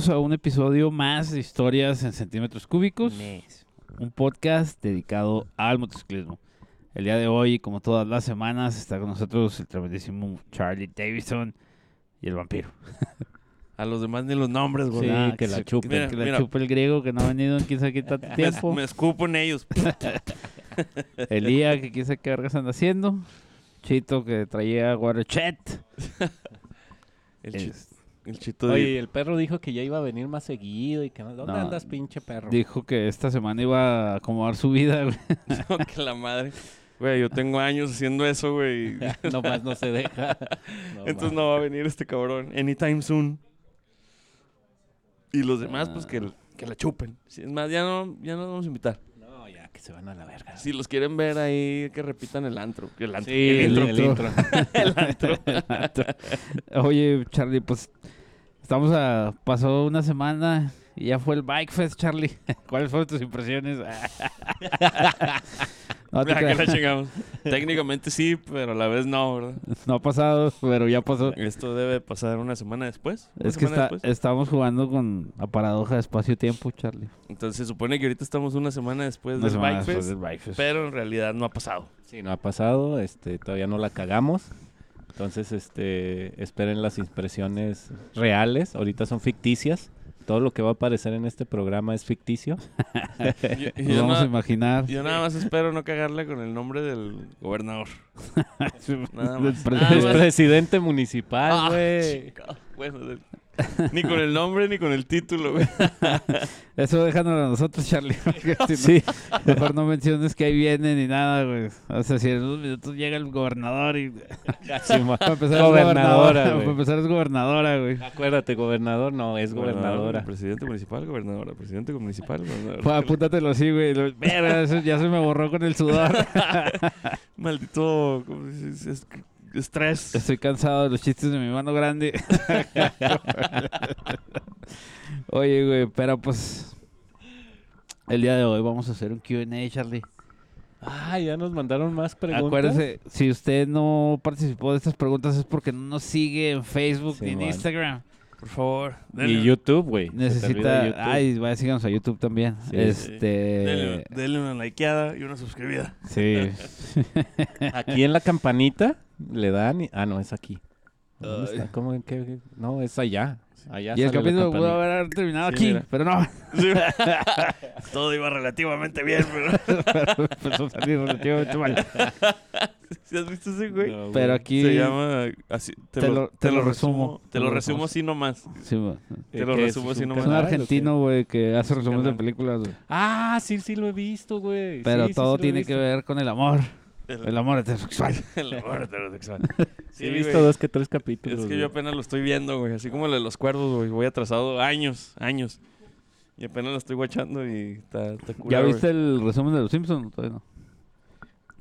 Bienvenidos a un episodio más de Historias en Centímetros Cúbicos, un podcast dedicado al motociclismo. El día de hoy, como todas las semanas, está con nosotros el tremendísimo Charlie Davidson y el vampiro. A los demás ni los nombres, güey. Sí, Ah, que la chupe, mira, que la mira, chupe el griego que no ha venido en quién sabe qué tanto tiempo. me escupo en ellos. Elía, que quién sabe qué vergas anda haciendo. Chito, que traía Waterchet. El, chi- Es- el chito de... Oye, el perro dijo que ya iba a venir más seguido y que no. ¿Dónde No. andas, pinche perro? Dijo que esta semana iba a acomodar su vida, güey. No, que la madre. Güey, yo tengo años haciendo eso, güey. Nomás no se deja. No, Entonces no va a venir este cabrón. Anytime soon. Y los demás, pues que, que la chupen. Si es más, ya no, ya no los vamos a invitar. No, ya que se van a la verga. Si los quieren ver ahí, que repitan el antro. El antro. Sí, el el, el intro. El antro. Oye, Charlie, pues estamos a. Pasó una semana y ya fue el Bike Fest, Charlie. ¿Cuáles fueron tus impresiones? no, te Ah, que la. Técnicamente sí, pero a la vez no, ¿verdad? No ha pasado, pero ya pasó. Esto debe pasar una semana después. una Es que está, después. estamos jugando con la paradoja de espacio-tiempo, Charlie. Entonces se supone que ahorita estamos una semana después Una del semana Bike después Fest, del Bike Fest. pero en realidad no ha pasado. Sí, no ha pasado. Este, todavía no la cagamos. Entonces, este, esperen las impresiones reales. Ahorita son ficticias. Todo lo que va a aparecer en este programa es ficticio. Yo, Nos vamos a na- imaginar. yo nada más espero no cagarle con el nombre del gobernador. Nada Del más. Nada más. presidente municipal, Ah, güey. Bueno, del- ni con el nombre ni con el título, güey. Eso déjanos a nosotros, Charlie. porque si no- sí. Mejor no menciones que ahí viene ni nada, güey. O sea, si en unos minutos llega el gobernador y... Sí, Para empezar es Gobernadora, Para güey. empezar es gobernadora, güey. Acuérdate, gobernador, no, es gobernadora. Presidente municipal, gobernadora. Presidente municipal, gobernadora. Pues apúntatelo así, güey. Eso ya se me borró con el sudor. Maldito estrés. Estoy cansado de los chistes de mi mano grande. Oye, güey, pero pues... El día de hoy vamos a hacer un Q&A, Charlie. Ah, ya nos mandaron más preguntas. Acuérdese, si usted no participó de estas preguntas es porque no nos sigue en Facebook Sí, ni en. Instagram. Por favor. Y denle- YouTube, güey. Necesita... YouTube. Ay, vaya, síganos a YouTube también. Sí. este... Denle, denle una likeada y una suscribida. Sí. Aquí en la campanita le dan. y- Ah, no, es aquí. ¿Dónde está? ¿Cómo? ¿En qué? No, es allá. Allá y el capítulo pudo haber terminado Sí, aquí, mira. pero no. Sí. Todo iba relativamente bien, pero... Empezó a salir relativamente mal. ¿Sí has visto ese güey? No. Pero aquí... Se llama así. Te, Te lo, lo- te lo resumo. Te lo resumo así nomás. Sí, te lo resumo ¿Es así nomás. Es un argentino, güey, que hace resúmenes de películas, güey. Ah, sí, sí lo he visto, güey. Pero todo tiene que ver con el amor. El, El amor heterosexual. el amor heterosexual. Sí, he visto güey. dos que tres capítulos. Es que yo apenas lo estoy viendo, güey. Así como el de los cuervos, güey. Voy atrasado años, años. Y apenas lo estoy guachando y está, está ¿Ya güey. viste el resumen de los Simpsons? Todavía no.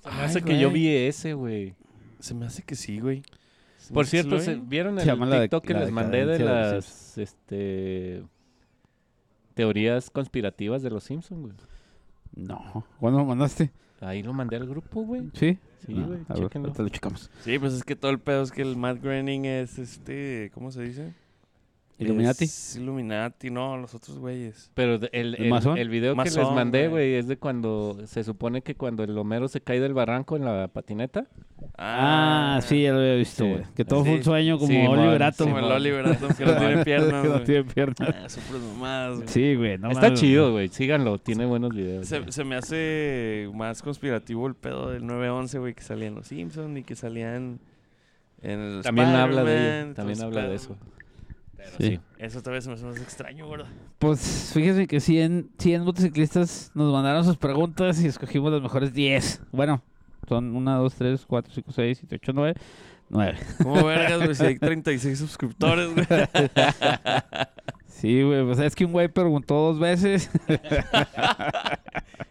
Se me Ay, hace que yo vi ese, güey. Se me hace que sí, güey. Por cierto, lo ¿se- vi. ¿vieron el de- TikTok que les mandé de las este, teorías conspirativas de los Simpsons, güey? No. ¿Cuándo lo mandaste? Ahí lo mandé al grupo, güey. ¿Sí? Sí, No, güey, a ver, chéquenlo. ahorita lo checamos. Sí, pues es que todo el pedo es que el Matt Groening es este... ¿Cómo se dice? Illuminati. Es Illuminati, no, los otros güeyes. Pero el, ¿El el, video que les mandé, güey. es de cuando se supone que cuando el Homero se cae del barranco en la patineta. Ah, sí, ya lo había visto, Sí. güey. Que todo fue un Sí. sueño como Sí, Oliver mon, Atom. Como el Simón. Oliver Atom que no tiene piernas, Que no güey. tiene piernas. Ah, mamadas, güey. Sí, güey. No Está chido, güey. Síganlo, tiene buenos videos. Se, me hace más conspirativo el pedo del 911, güey, que salía en Los Simpsons y que salían en el También habla de también habla de eso. Pero Sí. sí. Eso tal vez se me hace más extraño, ¿verdad? Pues fíjese que 100, 100 motociclistas nos mandaron sus preguntas y escogimos las mejores 10. Bueno, son 1, 2, 3, 4, 5, 6, 7, 8, 9. 9. ¿Cómo vergas, güey? Si hay 36 suscriptores, güey. Sí, güey. Pues es que un güey preguntó dos veces.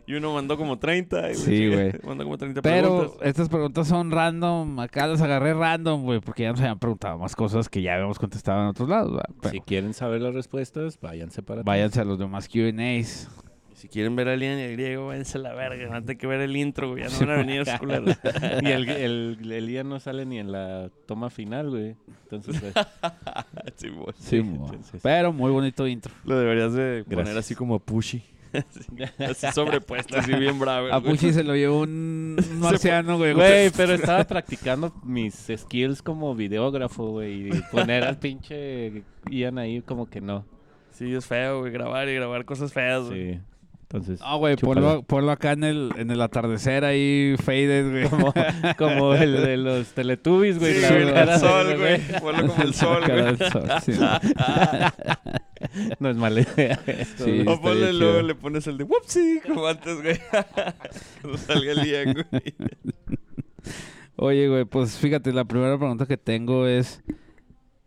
Y uno mandó como 30. y Sí, güey. Mandó como 30 Pero preguntas. estas preguntas son random. Acá las agarré random, güey. Porque ya nos habían preguntado más cosas que ya habíamos contestado en otros lados. Si quieren saber las respuestas, váyanse para atrás. váyanse a los demás QAs. Si quieren ver a Lian y el griego, váyanse a la verga. No que ver el intro, güey. Ya no van a venir a culeros. y el, el, el Lian no sale ni en la toma final, güey. Entonces, pues, sí, güey. Sí, entonces- Pero muy bonito intro. Lo deberías de poner Gracias. así como pushy. así sobrepuesto, así bien bravo. A güey. Puchi se lo llevó un marciano, güey. Güey, pero estaba practicando mis skills como videógrafo, güey. Y poner al pinche Ian ahí como que no. Sí, es feo, güey. Grabar y grabar cosas feas, güey. Sí. Entonces, No, güey, ponlo, ponlo acá en el, en el atardecer ahí, faded, güey. como, como el de los Teletubbies, güey. Sí, la güey, cara el sol, güey. Ponlo como el sol, güey. del sol, sí. No es mala idea. esto, Sí. O ponle luego, le pones el de whoopsie, como antes, güey. Cuando salga el día, güey. Oye, güey, pues fíjate, la primera pregunta que tengo es...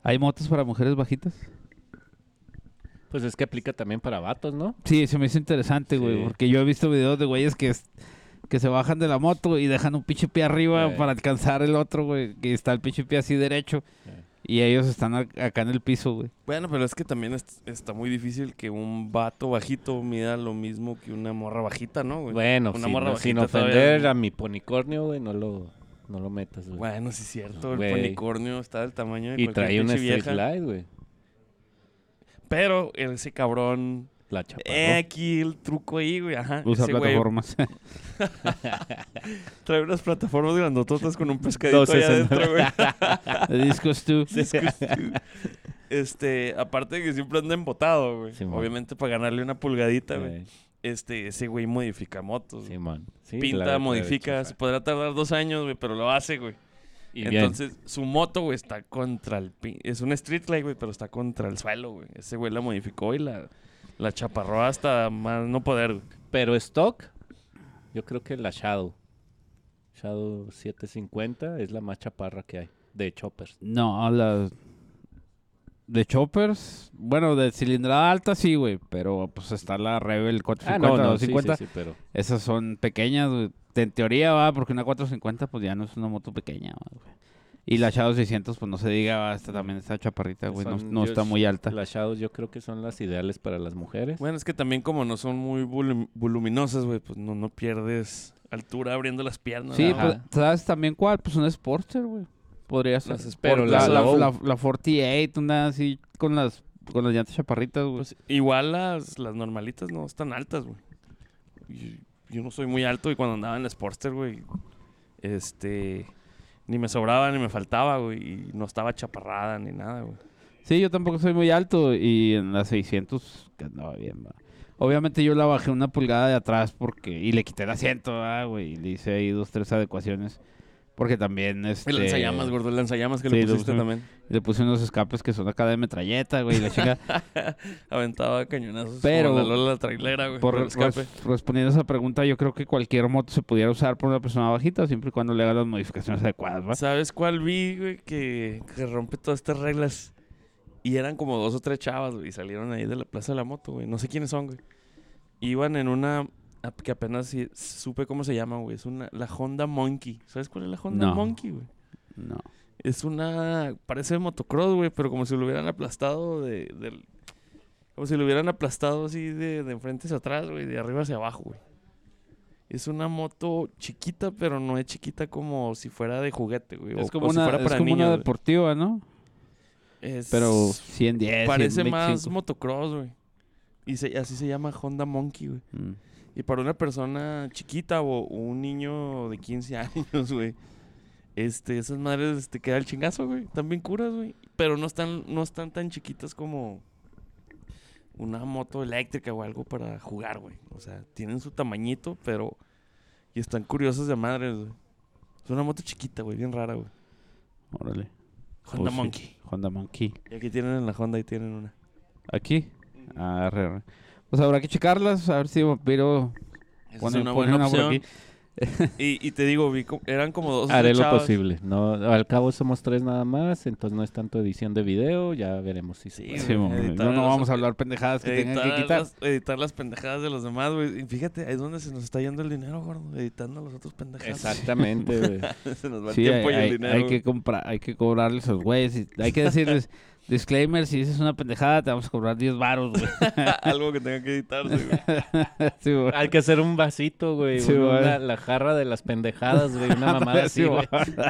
¿Hay motos para mujeres bajitas? Pues es que aplica también para vatos, ¿no? Sí, se me hizo interesante, güey, Sí. porque yo he visto videos de güeyes que, es- que se bajan de la moto y dejan un pinche pie arriba Eh. para alcanzar el otro, güey, que está el pinche pie así derecho Eh. y ellos están ac- acá en el piso, güey. Bueno, pero es que también es- está muy difícil que un vato bajito mida lo mismo que una morra bajita, ¿no, güey? Bueno, Una sin, morra no- sin bajita todavía- ofender a mi ponicornio, güey, no lo, no lo metas, güey. Bueno, sí es cierto. El Güey. unicornio está del tamaño de y cualquier trae una vieja. line, güey. Pero ese cabrón... La chaparro. Eh, aquí el truco ahí, güey. Ajá. Usa ese güey plataformas. trae unas plataformas grandototas con un pescadito allá 260. adentro, güey. de discos tú. Este, aparte de que siempre anda embotado, güey. Obviamente para ganarle una pulgadita, güey. Güey, Este, ese güey modifica motos. güey. Sí, Pinta, la- la modifica. Se podrá tardar dos años, güey, pero lo hace, güey. Y bien. Entonces, su moto, güey, está contra el... pi- Es un street light, güey, pero está contra el suelo, güey. Ese güey la modificó y la, la chaparró hasta más no poder. Pero stock, yo creo que la Shadow. Shadow 750 es la más chaparra que hay. De choppers. No, las... De choppers, bueno, de cilindrada alta sí, güey, pero pues está la Rebel 450, Ah, no, no, sí, 250. sí, sí, pero... Esas son pequeñas, güey. En teoría va, porque una 450 pues ya no es una moto pequeña, va, güey. Y la Shadow 600 pues no se diga, va, esta también está chaparrita, güey, no, no está muy alta. Las Shadows yo creo que son las ideales para las mujeres. Bueno, es que también como no son muy volum- voluminosas, güey, pues no, no pierdes altura abriendo las piernas. Sí, ¿verdad? pues, ¿sabes también cuál? Pues una Sportster, güey. Podría ser. Las Sport- Pero la, la la, la, la 48, una así con las, con las llantas chaparritas, güey. Pues, igual las, las normalitas no están altas, güey. Yo, yo no soy muy alto y cuando andaba en la Sportster, güey, este, ni me sobraba ni me faltaba, güey, y no estaba chaparrada ni nada, güey. Sí, yo tampoco soy muy alto y en las 600 que andaba bien, va. Obviamente yo la bajé una pulgada de atrás porque y le quité el asiento, ah, güey, y le hice ahí dos, tres adecuaciones. Porque también este, El lanzallamas, gordo, el lanzallamas que Sí, le pusiste también. le puse unos escapes que son acá de metralleta, güey, la chica. Aventaba cañonazos Pero- la Lola la trailera, güey, por por el escape. res- respondiendo a esa pregunta, yo creo que cualquier moto se pudiera usar por una persona bajita, siempre y cuando le haga las modificaciones adecuadas, ¿va? ¿Sabes cuál vi, güey? Que, que rompe todas estas reglas. Y eran como dos o tres chavas, güey. Y salieron ahí de la Plaza de la Moto, güey. No sé quiénes son, güey. Iban en una... ap- Que apenas supe cómo se llama, güey. Es una... La Honda Monkey. ¿Sabes cuál es la Honda No. Monkey, güey? No. Es una... Parece motocross, güey. Pero como si lo hubieran aplastado de... Como si lo hubieran aplastado así de, de enfrente hacia atrás, güey. De arriba hacia abajo, güey. Es una moto chiquita, pero no es chiquita como si fuera de juguete, güey. Es o- como o si una, fuera es para como una niños, güey. deportiva, ¿no? Es- Pero 110, parece más 125. motocross, güey. Y se- así se llama Honda Monkey, güey. Mm. Y para una persona chiquita o, o un niño de 15 años, güey. Este, esas madres te queda el chingazo, güey. Bien curas, güey. Pero no están, no están tan chiquitas como una moto eléctrica o algo para jugar, güey. O sea, tienen su tamañito, pero... Y están curiosas de madres, güey. Es una moto chiquita, güey. Bien rara, güey. Órale. Honda sí, Monkey. Honda Monkey. Y aquí tienen en la Honda y tienen una. ¿Aquí? Ah, arre, arre. Pues habrá que checarlas, a ver si Vampiro Esa es una pone buena por aquí. Y, y te digo, vi eran como dos. o Haré lo posible. No, al cabo somos tres nada más, entonces no es tanto edición de video, ya veremos si se Sí, editar no, no vamos a hablar pendejadas que tengan que quitar. las, editar las pendejadas de los demás, güey. Y fíjate, ahí es donde se nos está yendo el dinero, gordo. Editando los otros pendejadas. Exactamente, güey. se nos va el Sí, hay, tiempo y el hay- dinero. hay que comprar, hay que cobrarles a esos güeyes. y hay que decirles, Disclaimer, si dices una pendejada, te vamos a cobrar 10 baros, güey. Algo que tenga que editarse, güey. Sí, güey. Hay que hacer un vasito, güey. Sí, una- güey. la, la jarra de las pendejadas, güey. Una mamada así, Sí, güey.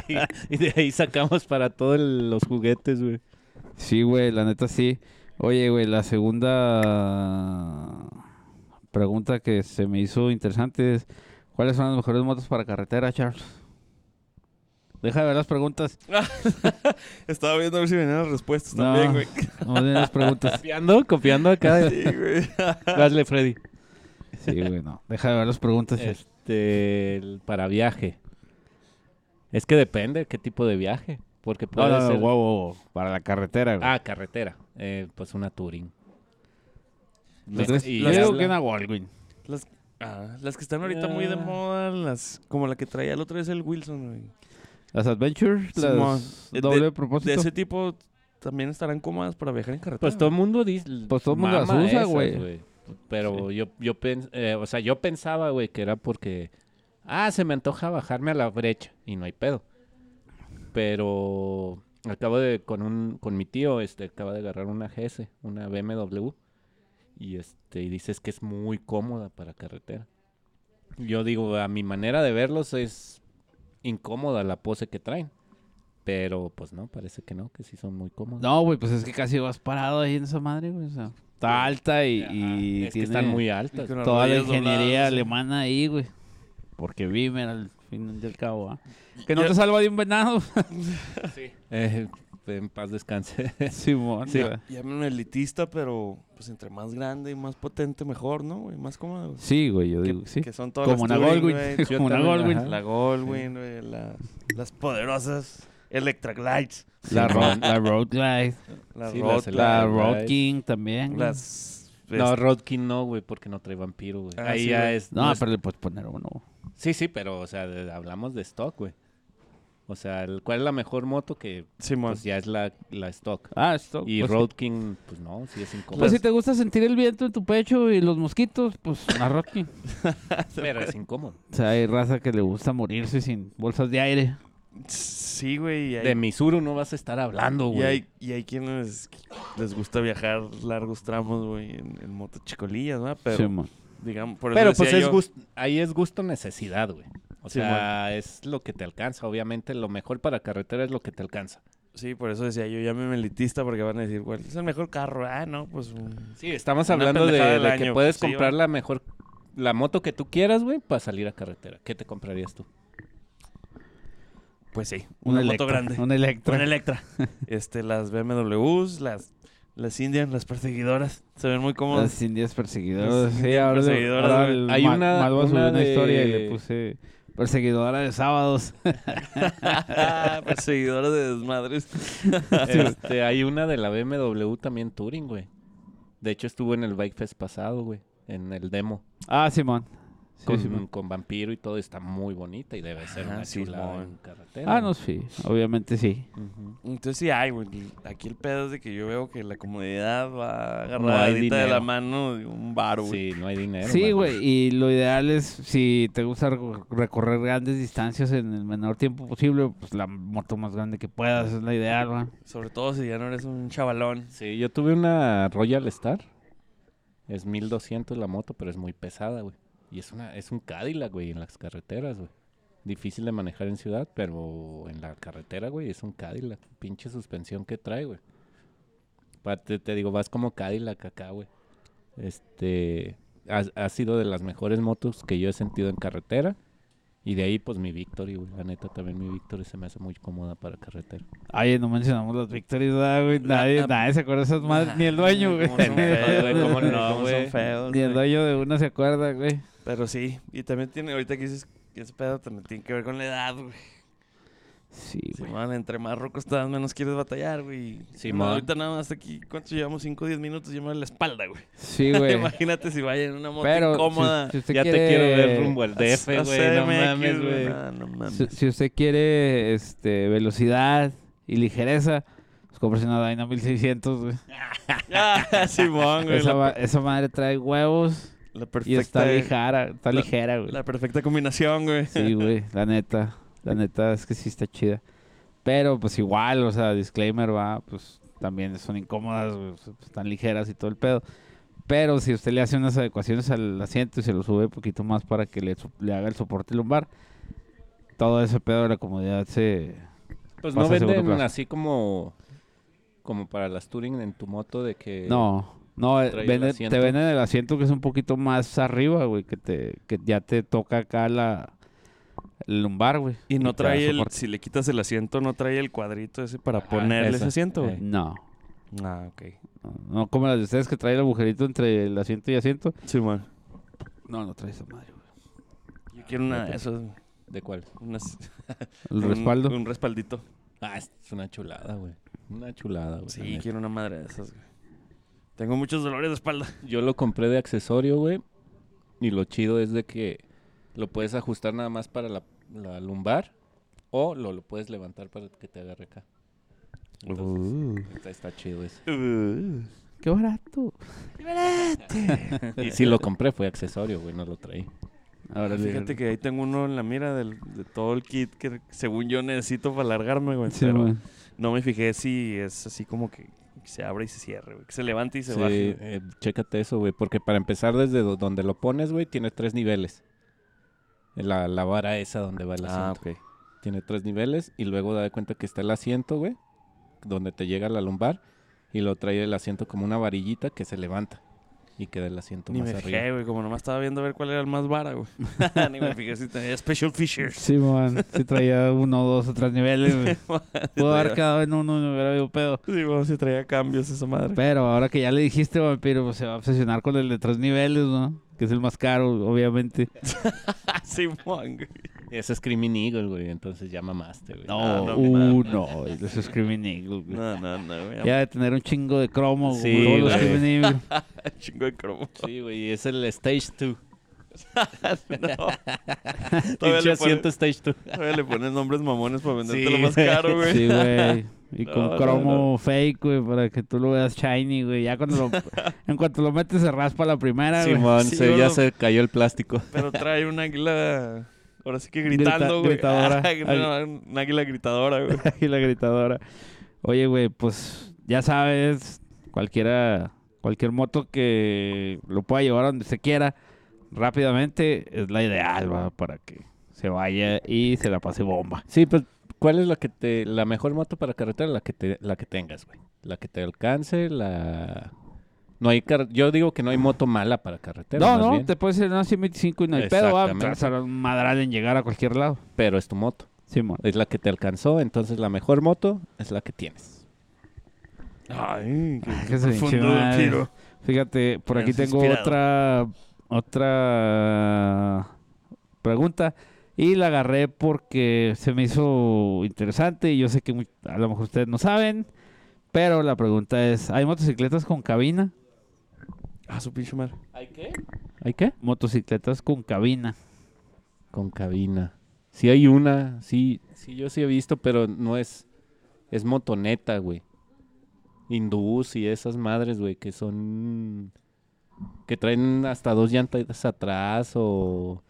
Y, y de ahí sacamos para todos los juguetes, güey. Sí, güey, la neta sí. Oye, güey, la segunda pregunta que se me hizo interesante es, ¿cuáles son las mejores motos para carretera, Charles? Deja de ver las preguntas. Estaba viendo a ver si venían las respuestas No. también, güey. No de las preguntas. Copiando, copiando acá. Sí, güey. Hazle, Freddy. Sí, güey, no. Deja de ver las preguntas. Este, el- para viaje. Es que depende qué tipo de viaje. Porque puede no, no, ser... wow, Para la carretera, güey. Ah, carretera. Eh, pues una Touring. Entonces, y yo digo la- que una. Las, ah, las que están ahorita muy de Ah. moda, las como la que traía el otro es el Wilson, güey. Las Adventures, las De- doble De propósito. ese tipo también estarán cómodas para viajar en carretera. Pues todo el mundo dice... Pues todo el mundo las usa, güey. Pero yo, yo, pens- eh, o sea, yo pensaba, güey, que era porque... Ah, se me antoja bajarme a la brecha. Y no hay pedo. Pero... Acabo de... Con un con mi tío, este, acaba de agarrar una GS, una BMW. Y este... Y dices que es muy cómoda para carretera. Yo digo, a mi manera de verlos es incómoda la pose que traen. Pero pues no, parece que no, que sí son muy cómodos. No, güey, pues es que casi vas parado ahí en esa madre, güey. O sea, está alta y, y es que tiene están muy altas. Toda la ingeniería dobladas, sí. alemana ahí, güey. Porque Vimer al fin del cabo, ¿ah? Que no te salva de un venado. Eh, en paz descanse. Simón, Sí. güey. Llámenme elitista, pero pues entre más grande y más potente, mejor, ¿no, güey? Más cómodo. güey. Sí, güey, yo Que, digo que sí. que son todas Como las una. Yo Como una ajá. La Goldwing, güey, la- las poderosas Electra Glides. La. Road, la Road Glide. La Sí, Road, La La Road. King también. las... No, este, Rodkin no, güey, porque no trae vampiro, güey. Ah, Ahí sí, ya güey. es... No, es- pero le puedes poner uno. Sí, sí, pero, o sea, de- hablamos de stock, güey. O sea, el- ¿cuál es la mejor moto? Que Simón. pues ya es la, la stock. Ah, esto. Y pues, sí. Road King, pues no, sí es incómodo. Pues si te gusta sentir el viento en tu pecho y los mosquitos, pues una Road King. Pero es incómodo. O sea, hay raza que le gusta morirse sin bolsas de aire. Sí, güey. Y hay, De Misuru no vas a estar hablando, y güey. hay, y hay quienes les gusta viajar largos tramos, güey, en, en motochicolillas, ¿no? Pero, digamos, por eso Pero pues es yo- gust- ahí es gusto necesidad, güey. O Sí, sea, es lo que te alcanza. Obviamente, lo mejor para carretera es lo que te alcanza. Sí, por eso decía yo, llámeme elitista porque van a decir, güey, es el mejor carro. Ah, no, pues... un- Sí, estamos hablando de, que puedes Sí, comprar la mejor, la moto que tú quieras, güey, para salir a carretera. ¿Qué te comprarías tú? Pues sí, Un una moto grande. Un Electra. Un Electra. este, las BMWs, las, las Indian, las perseguidoras, se ven muy cómodas. Las indias perseguidoras. Las Sí, indias ahora, perseguidoras, ahora el Hay una- una una historia y le puse perseguidora de sábados. perseguidoras de desmadres. este, hay una de la BMW también Touring, güey. De hecho, estuvo en el Bike Fest pasado, güey. En el demo. ah, Simón. Sí, Con, vampiro y todo. Está muy bonita y debe ser Ajá, una sí, chulada Simón. en carretera. Ah, no, sí. Obviamente sí. Entonces sí hay, güey. Aquí el pedo es de que yo veo que la comodidad va No agarradita de la mano de un bar, güey. Sí, no hay dinero. Sí, güey. Y lo ideal es, si te gusta reco- recorrer grandes distancias en el menor tiempo posible, pues la moto más grande que puedas es la ideal, güey. Sobre todo si ya no eres un chavalón. Sí, yo tuve una Royal Star. Es 1200 la moto, pero es muy pesada, güey. Y es una es un Cadillac, güey, en las carreteras, güey. Difícil de manejar en ciudad, pero en la carretera, güey, es un Cadillac. Pinche suspensión que trae, güey. Te, te digo, vas como Cadillac acá, güey. Este ha, ha sido de las mejores motos que yo he sentido en carretera. Y de ahí, pues mi Victory, güey. La neta, también mi Victory se me hace muy cómoda para carretera. Ay, no mencionamos las victorias, ¿verdad, güey. Nadie, nadie se acuerda de esas madres. Ni el dueño, güey. ¿Cómo son feos, güey? ¿Cómo no, ¿Cómo son güey? Ni el dueño de una se acuerda, güey. Pero sí. Y también tiene, ahorita que dices que ese pedo también tiene que ver con la edad, güey. Sí, Sí, güey. man, entre más roco estás, menos quieres batallar, güey. Sí, Sí, man. ahorita nada más aquí, ¿cuántos llevamos? 5 o 10 minutos, yo me la espalda, güey. Sí, güey. Imagínate si vaya en una moto Pero incómoda. si, si usted ya quiere, te quiero ver rumbo al DF, a güey. No CDMX, mames, güey. nah, no mames. Si, si usted quiere este, velocidad y ligereza, pues una Dyna 1600, güey. Ah, Simón, güey. Esa, La, ma- esa madre trae huevos la y está ligera, está la- ligera, güey. la perfecta combinación, güey. Sí, güey, la neta. La neta es que sí está chida. Pero pues igual, o sea, disclaimer va, pues también son incómodas, güey, están ligeras y todo el pedo. Pero si usted le hace unas adecuaciones al asiento y se lo sube un poquito más para que le, le haga el soporte lumbar, todo ese pedo de la comodidad se... Pues Pasa no venden así como como para las touring en tu moto de que No, no, eh, vende- te venden el asiento que es un poquito más arriba, güey, que, te, que ya te toca acá la el lumbar, güey. Y no trae el, si le quitas el asiento, no trae el cuadrito ese para Ajá, ponerle ese asiento, güey. eh. No, Ah, ok. no, no como las de ustedes que trae el agujerito entre el asiento y asiento. Sí, man. No, no trae esa madre, güey. Yo quiero una de esas. de cuál? unas- El un- respaldo. Un, respaldito. Ah, es una chulada, güey. Una chulada, güey. Sí, quiero una madre de esas, güey. Tengo muchos dolores de espalda. Yo lo compré de accesorio, güey. Y lo chido es de que lo puedes ajustar nada más para la, la lumbar o lo, lo puedes levantar para que te agarre acá. Entonces, está, está chido eso. Qué barato. Y si lo compré fue accesorio, güey, no lo traí. Ahora Fíjate que ahí tengo uno en la mira del, de todo el kit que según yo necesito para alargarme, güey. Sí, pero güey. no me fijé si es así como que se abre y se cierre, güey. Que se levante y se Sí, baje. eh, chécate eso, güey. Porque para empezar, desde do- donde lo pones, güey, tiene tres niveles. La, la vara esa donde va el asiento. Ah, ok. Tiene tres niveles y luego da de cuenta que está el asiento, güey, donde te llega la lumbar y lo trae el asiento como una varillita que se levanta y queda el asiento Ni más me arriba. fijé, güey. Como nomás estaba viendo a ver cuál era el más vara, güey. Ni me fijé si tenía special features. Sí, man. Sí traía uno, dos o tres niveles, güey. Pudo haber quedado en uno y no hubiera habido pedo. Sí, bueno, si traía cambios esa madre. Pero ahora que ya le dijiste, vampiro, pues se va a obsesionar con el de tres niveles, ¿no? Que es el más caro, obviamente. sí, man, güey. Ese es Screaming Eagle, güey, entonces ya mamaste, güey. No, Ah, no uh, no, eso es Screaming Eagle, güey. No, no, no, güey. Ya de tener un chingo de cromo, Sí, güey. todos los güey. Screaming Eagle. Chingo de cromo. Sí, güey, es el Stage 2. no. Todavía le, asiento pones, Stage 2. todavía le pones nombres mamones para venderte Sí, lo más caro, güey. Sí, güey. Y No, con no, cromo fake, güey, para que tú lo veas shiny, güey. Ya cuando lo... en cuanto lo metes se raspa la primera, güey. Simón, Sí, se- yo ya se cayó el plástico. Pero trae un águila. Ahora sí que Grita- gritando, güey. gritadora. No, un águila gritadora, güey. y la gritadora. Oye, güey, pues ya sabes, cualquiera, cualquier moto que lo pueda llevar a donde se quiera rápidamente es la ideal, va, para que se vaya y se la pase bomba. Sí, pues, ¿cuál es la que te, la mejor moto para carretera? La que te, la que tengas, güey. La que te alcance, la... No hay car- Yo digo que no hay moto mala para carretera, no, más no, bien, te puedes ir en una 125 y no hay pedo, va. A madral en llegar a cualquier lado. pero es tu moto. Simón. Es la que te alcanzó, entonces la mejor moto es la que tienes. Ay, qué, Qué se madre. tiro. Fíjate, por aquí tengo inspirado. otra otra pregunta y la agarré porque se me hizo interesante y yo sé que a lo mejor ustedes no saben, pero la pregunta es, ¿hay motocicletas con cabina? Ah, su pinche madre. ¿Hay qué? ¿Hay qué? Motocicletas con cabina. Con cabina. Sí hay una, sí, sí yo sí he visto, pero no es, es motoneta, güey. Hindús y esas madres, güey, que son, que traen hasta dos llantas atrás o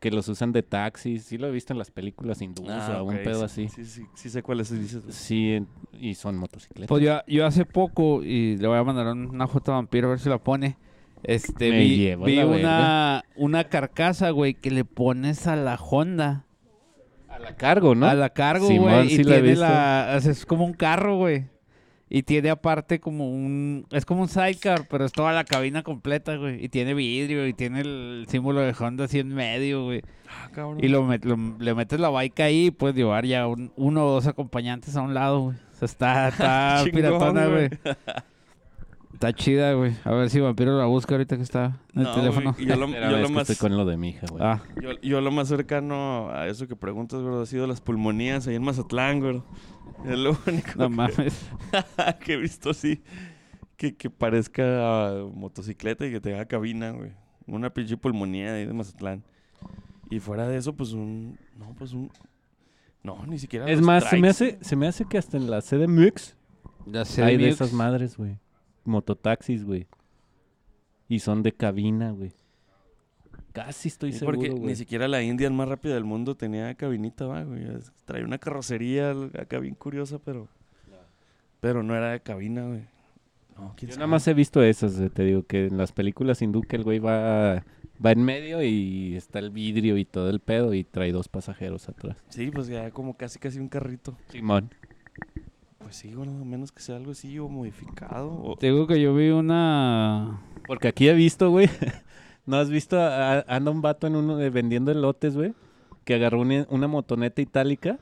que los usan de taxis. Sí lo he visto en las películas hindús o un ok, pedo sí, así. Sí, sí, sí sé cuáles dices. Sí, y son motocicletas. Pues yo, yo hace poco, y le voy a mandar una J vampiro a ver si la pone. Este, Me vi, llevo vi la una, una carcasa, güey, que le pones a la Honda. A la cargo, ¿no? A la cargo, Simón, güey. sí y la he tiene visto. la. Es como un carro, güey. Y tiene aparte como un. Es como un sidecar, pero es toda la cabina completa, güey. Y tiene vidrio y tiene el símbolo de Honda así en medio, güey. Ah, cabrón. Y lo, met- lo- le metes la bike ahí y puedes llevar ya un- uno o dos acompañantes a un lado, güey. O sea, está, está Chingón, piratona, güey. Está chida, güey. A ver si Vampiro la busca ahorita que está en el No, teléfono. güey, Yo lo, yo lo que más, estoy con lo de mi hija, güey. Ah, yo, yo lo más cercano a eso que preguntas, güey, ha sido las pulmonías ahí en Mazatlán, güey. Es lo único no que- mames. que he visto así que, que parezca motocicleta y que tenga cabina, güey. Una pinche pulmonía ahí de Mazatlán. Y fuera de eso, pues un. No, pues un. No, ni siquiera. Es los más, se me, hace, se me hace que hasta en la CDMX sé. hay de esas madres, güey. Mototaxis, güey. Y son de cabina, güey. Casi estoy Sí, seguro, porque güey. ni siquiera la Indian más rápida del mundo tenía cabinita, va, güey. Trae una carrocería acá bien curiosa, pero. Pero no era de cabina, güey. No, quién Yo sabe. nada más he visto esas, eh, te digo, que en las películas hindú que el güey va, va en medio y está el vidrio y todo el pedo y trae dos pasajeros atrás. Sí, pues ya como casi casi un carrito. Simón. Pues sí, bueno, a menos que sea algo así o modificado. o- Te digo que yo vi una... Porque aquí he visto, güey. ¿No has visto? a- anda un vato en uno de vendiendo elotes, güey. Que agarró una, una motoneta itálica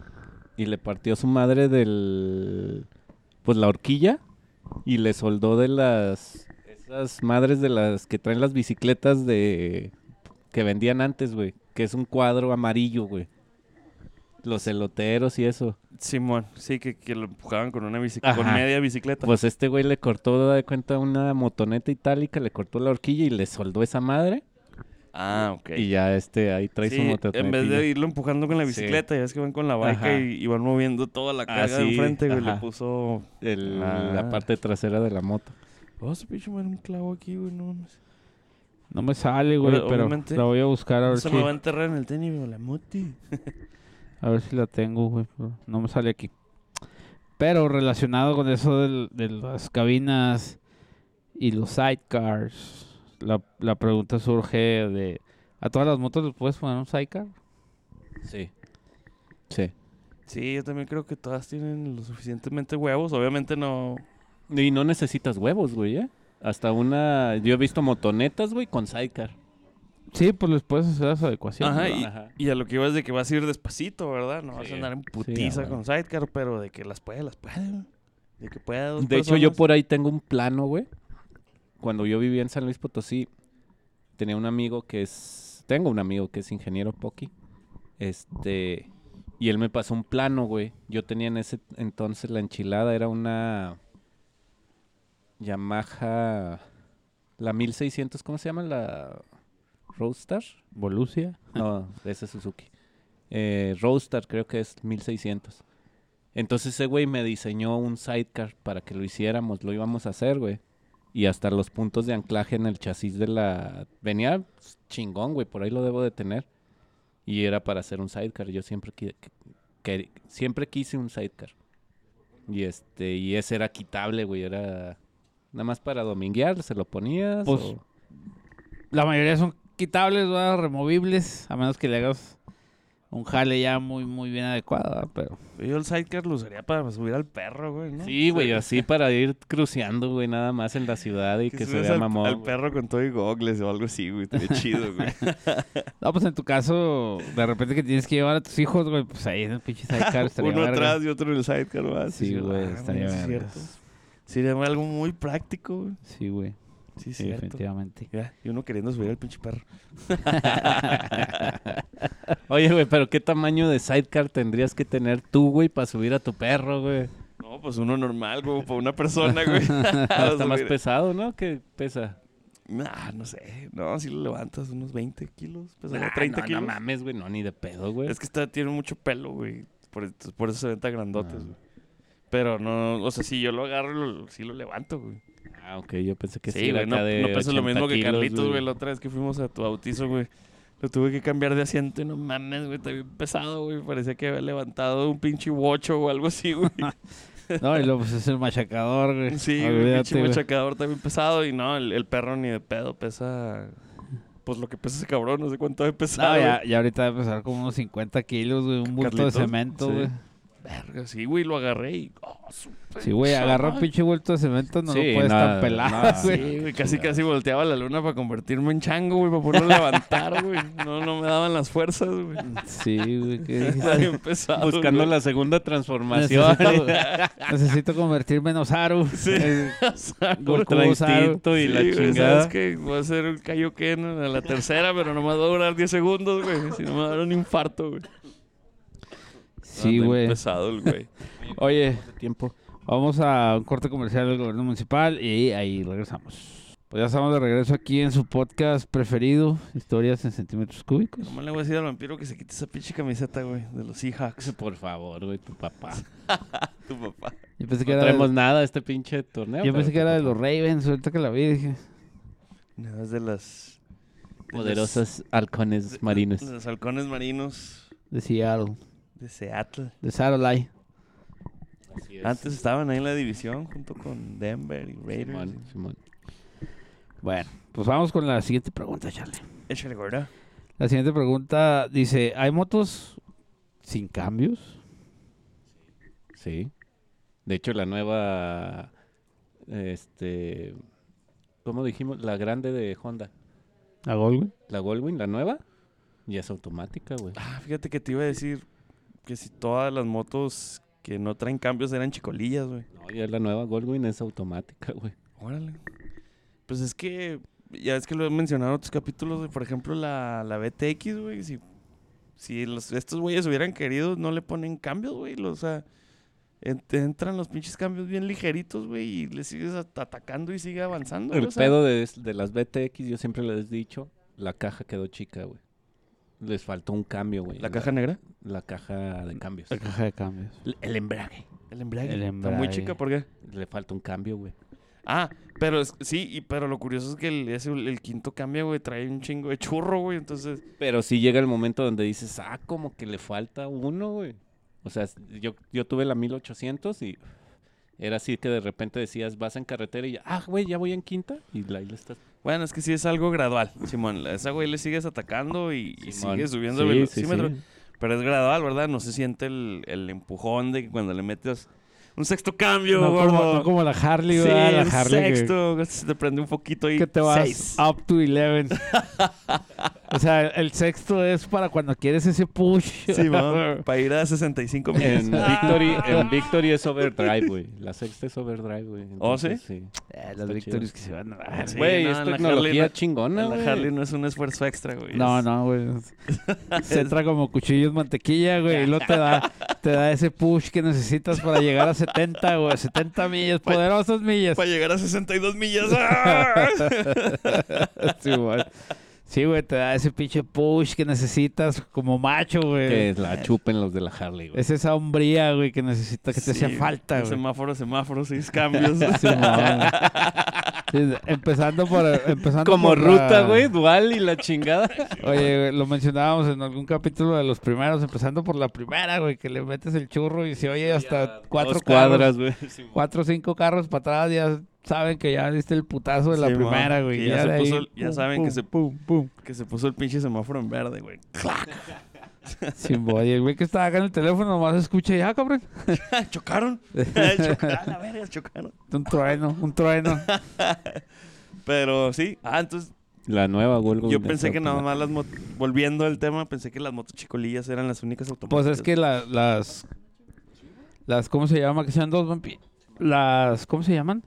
y le partió su madre del. Pues la horquilla. Y le soldó de las. Esas madres de las que traen las bicicletas de. Que vendían antes, güey. Que es un cuadro amarillo, güey. Los eloteros y eso. Simón, sí, que, que lo empujaban con una bicicleta, con media bicicleta. Pues este güey le cortó, da de cuenta, una motoneta itálica, le cortó la horquilla y le soldó esa madre. ah, ok. Y ya este, ahí trae Sí, su motoneta. en vez de irlo empujando con la Sí. bicicleta, ya es que van con la bike Ajá. y, y van moviendo toda la carga de sí, enfrente, güey. Le puso. El- Ah. la parte trasera de la moto. Oh, ese pinche un clavo aquí, güey. No, no sé. No me sale, güey, pero la voy a buscar a ver, Se me va a enterrar en el tenis, güey, la moti. a ver si la tengo, güey. pero No me sale aquí. Pero relacionado con eso del- de las cabinas y los sidecars, la, la pregunta surge de... ¿A todas las motos les puedes poner un sidecar? Sí. Sí. Sí, yo también creo que todas tienen lo suficientemente huevos. Obviamente no. Y no necesitas huevos, güey, ¿eh? Hasta una... Yo he visto motonetas, güey, con sidecar. Sí, pues les puedes hacer las adecuaciones. Ajá, y, Ajá. y a lo que ibas de que vas a ir despacito, ¿verdad? No vas Sí. a andar en putiza con sidecar, pero de que las puede, las puede. güey. De que pueda dos De hecho, yo por ahí tengo un plano, güey. Cuando yo vivía en San Luis Potosí, tenía un amigo que es... Tengo un amigo que es ingeniero Poki. Este... Y él me pasó un plano, güey. Yo tenía en ese entonces la enchilada, era una... Yamaha... La 1600, ¿cómo se llama? La... Roadster. Volusia. No, ese es Suzuki. Eh, creo que es 1600. Entonces ese güey me diseñó un sidecar para que lo hiciéramos, lo íbamos a hacer, güey. Y hasta los puntos de anclaje en el chasis de la... Venía chingón, güey, por ahí lo debo de tener. Y era para hacer un sidecar. Yo siempre, qui- que- siempre quise un sidecar. Y este y ese era quitable, güey. Era nada más para dominguear, se lo ponías. Pues, o- La mayoría son quitables, ¿verdad? removibles, a menos que le hagas un jale ya muy, muy bien adecuado, ¿verdad? pero... Yo el sidecar lo usaría para subir al perro, güey, ¿no? Sí, güey, así para ir cruceando, güey, nada más en la ciudad y que, se vea al, mamón. al güey. perro con todo y gogles o algo así, güey. Estaría chido, güey. No, pues en tu caso, de repente que tienes que llevar a tus hijos, güey, pues ahí en el pinche sidecar estaría Uno verga. atrás y otro en el sidecar, ¿verdad? Sí, güey, ah, estaría sí es vergas. cierto. Sería algo muy práctico, güey. Sí, güey, Sí, sí, definitivamente. Ya, y uno queriendo subir al pinche perro. Oye, güey, pero ¿qué tamaño de sidecar tendrías que tener tú, güey, para subir a tu perro, güey? No, pues uno normal, como para una persona, güey. Está más pesado, ¿no? ¿Qué pesa? Nah, no sé. No, si lo levantas unos 20 kilos. Nah, 30 no, kilos. no mames, güey, no, ni de pedo, güey. Es que está, tiene mucho pelo, güey. Por, eso- por eso se ven tan grandotes, Ah. güey. Pero no, o sea, si yo lo agarro, lo, sí lo levanto, güey. Ah, ok, yo pensé que sí, Sí, güey, no, de no pesa lo 80 mismo que kilos, Carlitos, güey. La otra vez que fuimos a tu bautizo, güey. Lo tuve que cambiar de asiento y no mames, güey. Está bien pesado, güey. Parecía que había levantado un pinche bocho o algo así, güey. No, y luego pues es el machacador, güey. Sí, güey, el pinche machacador está bien pesado. Y no, el, el perro ni de pedo pesa. Pues lo que pesa ese cabrón, no sé cuánto debe pesar. No, ya, ya ahorita debe pesar como unos 50 kilos, güey, un bulto de cemento, sí. güey. Verga, sí, güey, lo agarré y. Oh, Sí, güey, agarra un pinche bulto de cemento, no Sí, lo puedes no, tan pelado, no, güey. Sí, güey, casi casi volteaba la luna para convertirme en chango, güey, para poderlo levantar, güey. No, no me daban las fuerzas, güey. Sí, güey, ¿qué dijiste? Está bien pesado, Buscando güey. la segunda transformación. Necesito, necesito convertirme en Osaru. Sí. Eh, Goku Osaru. instinto y la güey, chingada. ¿Sabes qué? Voy a hacer el Kaioken a la tercera, pero no me va a durar 10 segundos, güey. Si no me va a dar un infarto, güey. Sí, güey. pesado el güey. Oye, tiempo. vamos a un corte comercial del gobierno municipal y ahí regresamos. Pues ya estamos de regreso aquí en su podcast preferido, Historias en Centímetros Cúbicos. ¿Cómo le voy a decir al vampiro que se quite esa pinche camiseta, güey? De los Seahawks. Por favor, güey, tu papá. Tu papá. Yo pensé que No era, traemos de, nada a este pinche torneo. yo pensé que era de los Ravens, ahorita que la vi dije, Nada más de las... de Poderosos halcones marinos. de Los halcones marinos de Seattle, de Seattle. de Satellite. Así es. Antes estaban ahí en la división junto con Denver y Raiders. Simón, Simón. Bueno, pues vamos con la siguiente pregunta, Charlie. Échale, gorda. La siguiente pregunta dice, ¿hay motos sin cambios? Sí. De hecho, la nueva, este, ¿cómo dijimos? La grande de Honda. ¿A Goldwyn? La Goldwyn, la nueva, ya es automática, güey. Ah, fíjate que te iba a decir que si todas las motos que no traen cambios eran chicolillas, güey. No, ya la nueva Goldwyn es automática, güey. Órale. Pues es que, ya es que lo he mencionado en otros capítulos, güey. Por ejemplo, la, la BTX, güey. Si, si los, estos güeyes hubieran querido, no le ponen cambios, güey. O sea, entran los pinches cambios bien ligeritos, güey. Y le sigues at- atacando y sigue avanzando. El güey, o sea, pedo de, de las BTX, yo siempre les he dicho, la caja quedó chica, güey. Les faltó un cambio, güey. ¿La caja negra? La caja de cambios. La caja de cambios. El, el embrague. El embrague. El Está muy chica, ¿por qué? Le falta un cambio, güey. Ah, pero es- sí, y, pero lo curioso es que el, ese- el quinto cambio, güey, trae un chingo de churro, güey. Entonces, Pero sí llega el momento donde dices, ah, como que le falta uno, güey. O sea, yo, yo tuve la 1800 y era así que de repente decías, vas en carretera y ya, ah, güey, ya voy en quinta. Y la- ahí le estás. Bueno, es que sí es algo gradual, Simón. A esa güey le sigues atacando y, y sigues subiendo el Sí, sí, velocímetro. sí. Pero es gradual, ¿verdad? No se siente el, el empujón de que cuando le metes un sexto cambio, No como, gordo. no como la Harley, sí, ¿verdad? La Harley que- sexto. Se te prende un poquito ahí. que te vas Seis. up to 11. o sea, el sexto es para cuando quieres ese push. Simón, para ir a 65 millas. En Victory, en Victory es overdrive, güey. La sexta es overdrive, güey. ¿Oh, sí? Entonces, sí? Eh, las victorias chido. que se van a dar. Sí, Güey, no, es la tecnología Harley no- chingona, güey. la Harley no es un esfuerzo extra, güey. No, no, güey. Se entra como cuchillos mantequilla, güey. Y luego te da, te da ese push que necesitas para llegar a 70, güey. 70 millas, poderosas millas. Para llegar a 62 millas. ¡ah! Sí, güey. Sí, güey, te da ese pinche push que necesitas como macho, güey. Que la chupen los de la Harley, güey. Es esa hombría, güey, que necesita, que te hacía falta, güey. Semáforo, semáforo, seis cambios. Sí. Sí, empezando por empezando Como por ruta, güey, dual y la chingada. Oye, güey, lo mencionábamos en algún capítulo de los primeros, empezando por la primera, güey, que le metes el churro y se oye hasta cuatro cuadras, güey. cuatro o cinco carros para atrás, ya saben que ya diste el putazo de la Sí, primera, güey. ya se de ahí, puso el- ya pum, saben que pum, se- pum, pum. que se puso el pinche semáforo en verde, güey. Sin boy, el güey que estaba acá en el teléfono nomás escucha, ya, cabrón. chocaron. chocaron, a la verga, chocaron. Un trueno, un trueno. Pero sí, ah, entonces La nueva Volvo. yo pensé que nada más las motos, volviendo al tema, pensé que las motos chicolillas eran las únicas automáticas. Pues es que la- las, las, ¿cómo se llama? Que sean dos Las, ¿cómo se llaman?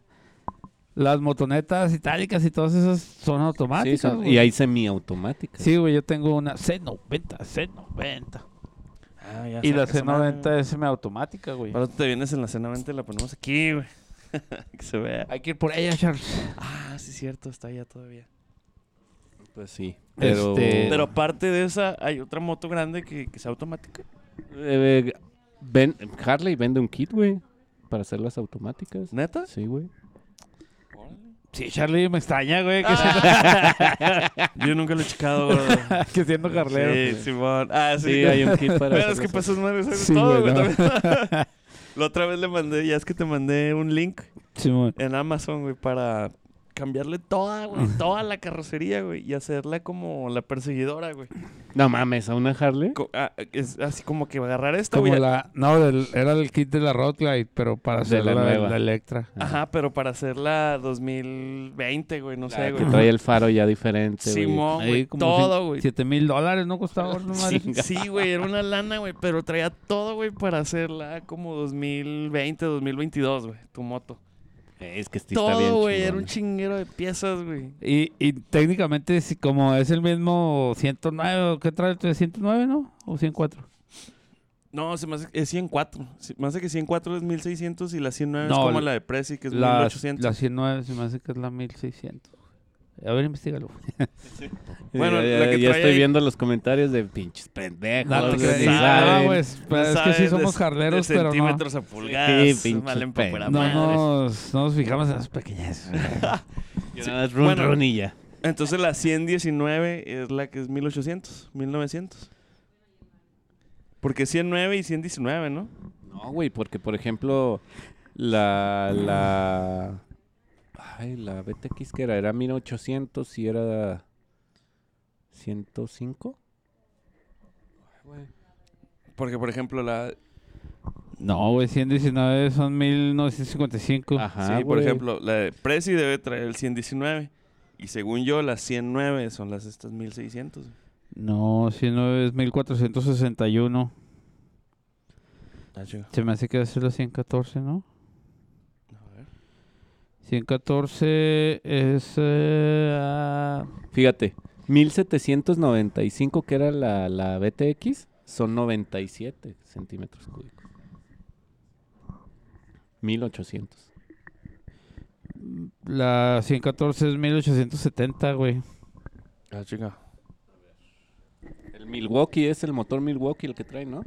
Las motonetas itálicas y todas esas son Sí, automáticas. son- güey. y hay semiautomáticas. Sí, güey, yo tengo una C90, C90. Ah, ya Y la saca esa madre, C90 es semiautomática, güey. Ahora tú te vienes en la cena 20 la ponemos aquí, güey. que se vea. Hay que ir por ella, Charles. Ah, sí, cierto, está allá todavía. Pues sí. Pero, Este- Pero aparte de esa, hay otra moto grande que, que sea automática. eh, ven- Harley vende un kit, güey. Para hacer las automáticas. ¿Neta? Sí, güey. Sí, Charlie, me extraña, güey, que, Yo nunca lo he checado, güey. siendo, que siendo carlero. Sí, Simón. Ah, sí. Sí, hay un kit para Pero es que pasas madres Sí, todo, güey, no. La otra vez le mandé, ya es que te mandé un link Simón. en Amazon, güey, para cambiarle toda, güey, toda la carrocería, güey, y hacerla como la perseguidora, güey. No mames, a una Harley. Co- ah, es así como que agarrar esta, Como güey. la... No, del- era el kit de la Road Glide, pero para De hacer la la, la Electra. Ajá, pero para hacerla 2020, güey, no sé, La güey. que trae el faro ya diferente, güey. Simón, Ahí güey, como todo, güey. Siete mil dólares, ¿no costaba? No? Chinga. Sí, güey, era una lana, güey, pero traía todo, güey, para hacerla como 2020, 2022, güey, tu moto. Es que está bien todo, güey, era un chinguero de piezas, güey. Y, y técnicamente, si como es el mismo 109, ¿o ¿qué trae el 109, no? ¿O 104? No, se me hace, es 104. Se me hace que 104 es 1600 y la 109 es No, como la- la de Prezi, que es La, 1800. la 109 se me hace que es la 1600. A ver, investigalo. Bueno, ya, la que ya estoy ahí- viendo los comentarios de pinches pendejos. No, no que creas. sí No, saben, pues, No es que sí somos de pero no, centímetros a pulgadas. Sí, pendejos. no, nos, no nos fijamos en las pequeñas. Yo nada run, Bueno. run y ya. Entonces la 119 es la que es 1800, 1900. Porque 109 y 119, ¿no? No, güey, porque por ejemplo, la. la ay, la BTX que era, era 1800 y era. 105. Porque, por ejemplo, la... No, güey, 119 son 1955. Ajá. sí, por güey. ejemplo, la de Prezi debe traer el 119. Y según yo, las 109 son las estas 1600. No, 109 es 1461. Ah. Se me hace que va a ser la 114, ¿no? A ver. 114 es... eh, ah, Fíjate, 1795 que era la, la BTX son 97 centímetros cúbicos. 1800. la 114 es 1870, güey. Ah, chica. El Milwaukee es el motor Milwaukee el que trae, ¿no?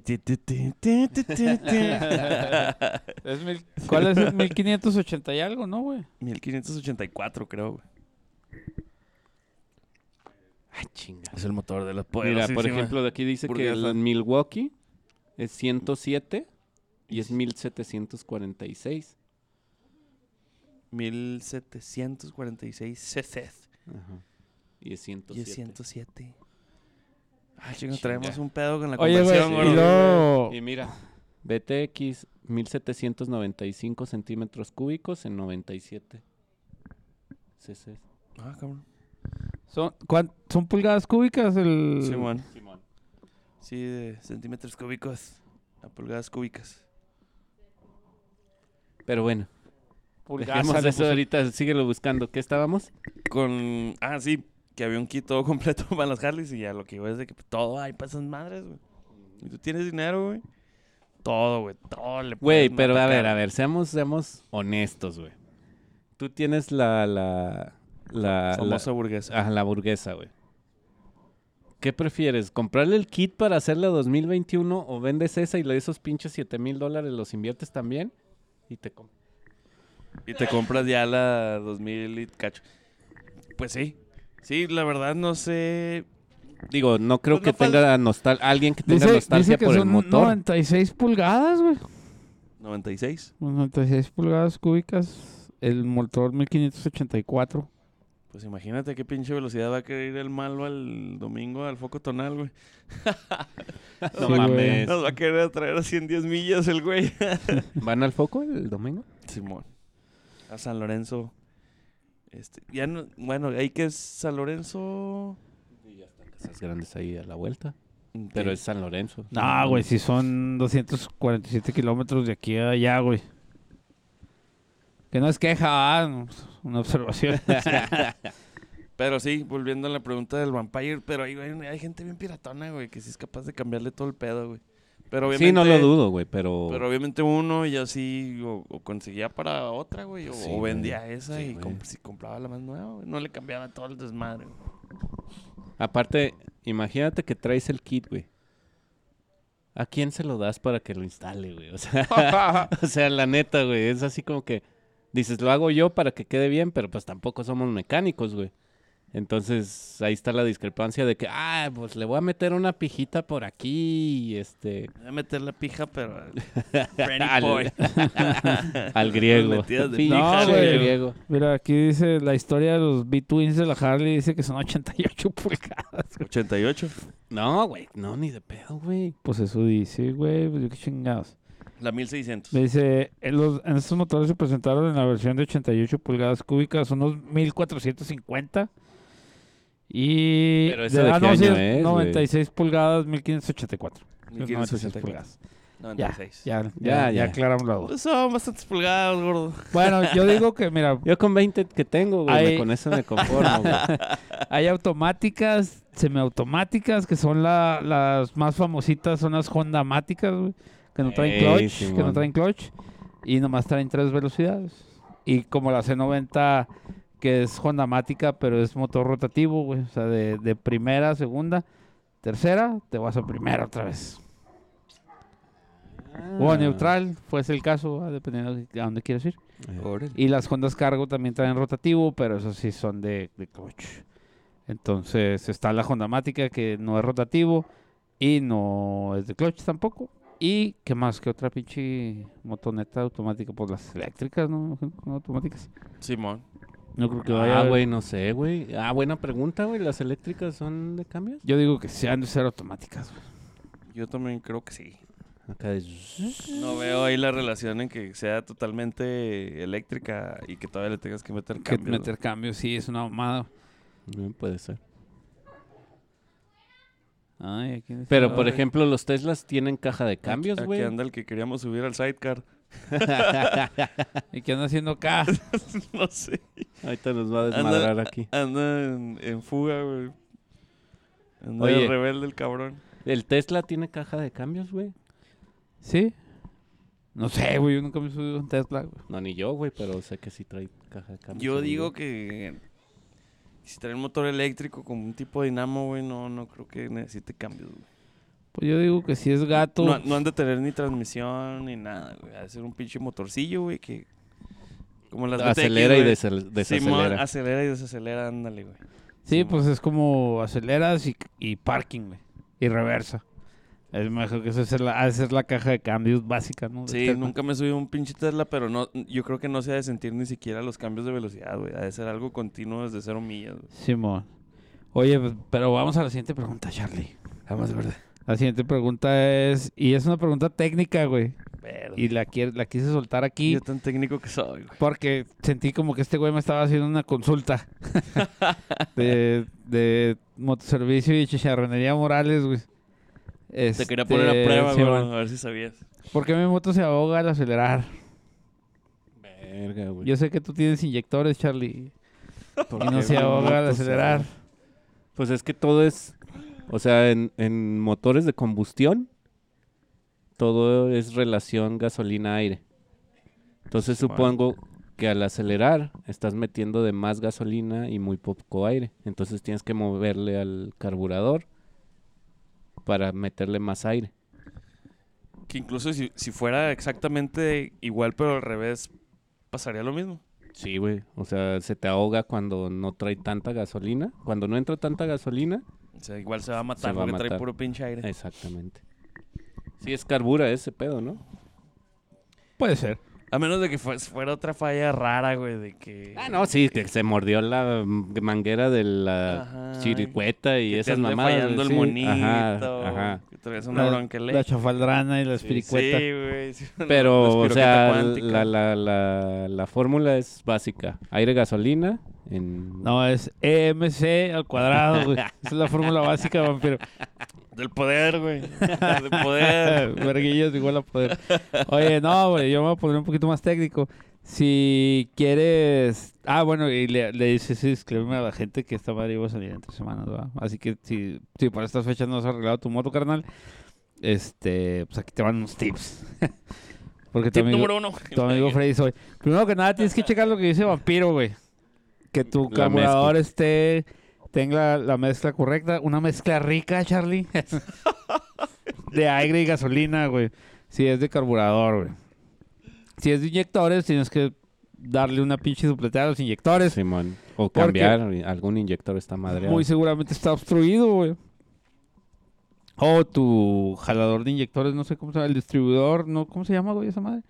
Es mil- ¿Cuál es el 1580 y algo, no, güey? 1584, creo, güey. Ay, chinga. Es el motor de la Mira, poderosísima por ejemplo, de aquí dice que el Milwaukee es 107 y es 1746. 1746 cc. Y es Y 107. es 107. Ay, chico, chinga. traemos un pedo con la Oye, güey, conversión, y gordo. luego... Y mira, BTX 1795 centímetros cúbicos en 97 cc. Ah, cabrón. ¿Son, ¿Son pulgadas cúbicas el...? Simón. Sí, de centímetros cúbicos a pulgadas cúbicas. Pero bueno, Pulgadas, dejemos eso ahorita, síguelo buscando. ¿Qué estábamos? Con. Ah, sí, que había un kit todo completo para las Harleys y ya lo que iba es de que todo hay para esas madres, güey. Y tú tienes dinero, güey. Todo, güey. Todo le Güey, pero a ver, a ver, seamos, seamos honestos, güey. Tú tienes la, la, la, Famosa la, burguesa. ah, la burguesa, güey. ¿Qué prefieres? ¿Comprarle el kit para hacerla 2021 o vendes esa y le esos pinches 7 mil dólares los inviertes también? Y te com- Y te compras ya la 2000 y cacho. Pues sí. Sí, la verdad no sé. Digo, no creo Pues no que tenga nostal alguien que tenga Dice, nostalgia dice que por el son motor. 96 pulgadas, güey. 96. 96 pulgadas cúbicas. El motor 1584. Pues imagínate qué pinche velocidad va a querer ir el malo al domingo al foco tonal, güey. No Sí, güey. mames. Nos va a querer traer a 110 millas el güey. ¿Van al foco el domingo? Simón. A San Lorenzo. Este, ya no, bueno, ahí que es San Lorenzo. Casas grandes ahí a la vuelta. ¿qué? Pero es San Lorenzo. No, güey, si son 247 kilómetros de aquí a allá, güey. Que no es queja, ah, no, pues, una observación. Pero sí, volviendo a la pregunta del Vampire, pero ahí güey, hay gente bien piratona, güey, que sí es capaz de cambiarle todo el pedo, güey. Pero obviamente, Sí, no lo dudo, güey, pero... Pero obviamente uno ya sí o, o conseguía para otra, güey, o, Sí, o güey. vendía esa Sí, y comp- si compraba la más nueva, güey, no le cambiaba todo el desmadre. güey. Aparte, imagínate que traes el kit, güey. ¿A quién se lo das para que lo instale, güey? O sea, o sea, la neta, güey, es así como que dices, lo hago yo para que quede bien, pero pues tampoco somos mecánicos, güey. Entonces, ahí está la discrepancia de que, ah, pues le voy a meter una pijita por aquí, y este, Voy a meter la pija, pero al, griego. de pija, güey. griego. Mira, aquí dice la historia de los B-Twins de la Harley. Dice que son 88 pulgadas. güey. 88. No, güey, no, ni de pedo, güey. Pues eso dice, güey. Pues yo qué chingados. La 1600. Me dice, en, los, en estos motores se presentaron en la versión de 88 pulgadas cúbicas, unos 1450. Y Pero de- de ah, qué no, sí, año es es, güey? 96 pulgadas, 1584. 1564. pulgadas. Ya, 96. ya, ya, Ya, aclaramos la duda. Pues son bastantes pulgadas, gordo. Bueno, yo digo que, mira, Yo con 20 que tengo, güey, Ahí- con eso me conformo, güey. hay automáticas, semiautomáticas, que son la- las más famositas, son las Honda Máticas, güey, que no traen clutch, que no traen clutch, y nomás traen tres velocidades. Y como la C90, que es Honda Mática, pero es motor rotativo, güey, o sea, de, de primera segunda, tercera, te vas a primera otra vez. O a Ah. neutral, fuese el caso, ¿va? dependiendo de a dónde quieres ir. Eh, Y las Hondas Cargo también traen rotativo, pero esos sí son de, de clutch. Entonces está la Honda Mática que no es rotativo. Y no es de clutch tampoco. Y qué más que otra pinche motoneta automática, pues las eléctricas, ¿no? ¿No automáticas. Simón. No creo que vaya. Ah, güey, no sé, güey. Ah, buena pregunta, güey. ¿Las eléctricas son de cambios? Yo digo que sí han de ser automáticas, güey. Yo también creo que sí. Acá de... No veo ahí la relación en que sea totalmente eléctrica y que todavía le tengas que meter Que cambios. meter cambios, sí, es una mamada. Mm, puede ser. Ay, aquí Pero, por ejemplo, los Teslas tienen caja de Aquí- cambios, Aquí güey. anda el que queríamos subir al sidecar. ¿Y qué anda haciendo acá? no sé. Ahorita nos va a Anda- desmadrar aquí. Anda en, en fuga, güey. Anda Oye. de rebelde el cabrón. ¿El Tesla tiene caja de cambios, güey? ¿Sí? No sé, güey, yo nunca me he subido un Tesla, güey. No, ni yo, güey, pero sé que sí trae caja de cambios. Yo digo que si trae un motor eléctrico con un tipo de dinamo, güey, no, no creo que necesite cambios, güey. Pues yo digo que si es gato... No, no han de tener ni transmisión ni nada, güey. Ha de ser un pinche motorcillo, güey, que... Como las BTX, Acelera y desel- Simón, desacelera. acelera y desacelera, ándale, güey. Sí, Simón. pues es como aceleras y, y parking, güey. Y reversa. Es mejor que eso es la, ha de ser la caja de cambios básica, ¿no? Sí, Tesla. nunca me subí a un pinche Tesla, pero no, yo creo que no se ha de sentir ni siquiera los cambios de velocidad, güey. Ha de ser algo continuo desde cero millas, güey. Simón. Oye, pues, pero vamos a la siguiente pregunta, Charlie. De verdad. La siguiente pregunta es... Y es una pregunta técnica, güey. Verde. Y la, la quise soltar aquí Yo tan técnico que soy, güey. porque sentí como que este güey me estaba haciendo una consulta de, de motoservicio y chicharronería Morales, güey. Te quería poner a Este, prueba, güey, a ver si sabías. ¿Por qué mi moto se ahoga al acelerar? Verga, güey. Yo sé que tú tienes inyectores, Charlie. ¿Por Y no se ahoga al acelerar. Pues es que todo es, o sea, en, en motores de combustión, todo es relación gasolina-aire. Entonces supongo que al acelerar estás metiendo de más gasolina y muy poco aire. Entonces tienes que moverle al carburador para meterle más aire. Que incluso si, si fuera exactamente igual, pero al revés, pasaría lo mismo. Sí, güey. O sea, se te ahoga cuando no trae tanta gasolina. Cuando no entra tanta gasolina, O sea, igual se va a matar va a porque trae puro pinche aire. exactamente. Sí, es carbura ese pedo, ¿no? Puede ser. A menos de que fue- fuera otra falla rara, güey, de que... Ah, no, sí, que se mordió la manguera de la Ajá. chiricueta y que te esas ande mamadas. fallando el sí. monito. Ajá, ajá. Que traes una La, bronca la chafaldrana y la espiricueta. Sí, güey. sí, Pero, la o sea, cuántica. la, la, la, la fórmula es básica. Aire, gasolina. En... No, es EMC al cuadrado, güey. Esa es la fórmula básica, vampiro. Del poder, güey. Del poder. Verguillas igual a poder. Oye, no, güey, yo me voy a poner un poquito más técnico. Si quieres... Ah, bueno, y le, le dices ese disclaimer a la gente que esta madre iba a salir en tres semanas, ¿verdad? Así que si, si para estas fechas no has arreglado tu moto, carnal, este, pues aquí te van unos tips. Porque tu Tip amigo, número uno. tu amigo Freddy soy. Primero que nada, tienes que checar lo que dice Vampiro, güey. Que tu La carburador esté... Tenga la mezcla correcta. Una mezcla rica, Charlie. de aire y gasolina, güey. Si es de carburador, güey. Si es de inyectores, tienes que darle una pinche supletea a los inyectores. Simón. O cambiar. Algún inyector está madreado. Muy seguramente está obstruido, güey. O tu jalador de inyectores, no sé cómo se llama, el distribuidor, ¿no? ¿Cómo se llama, güey, esa madre?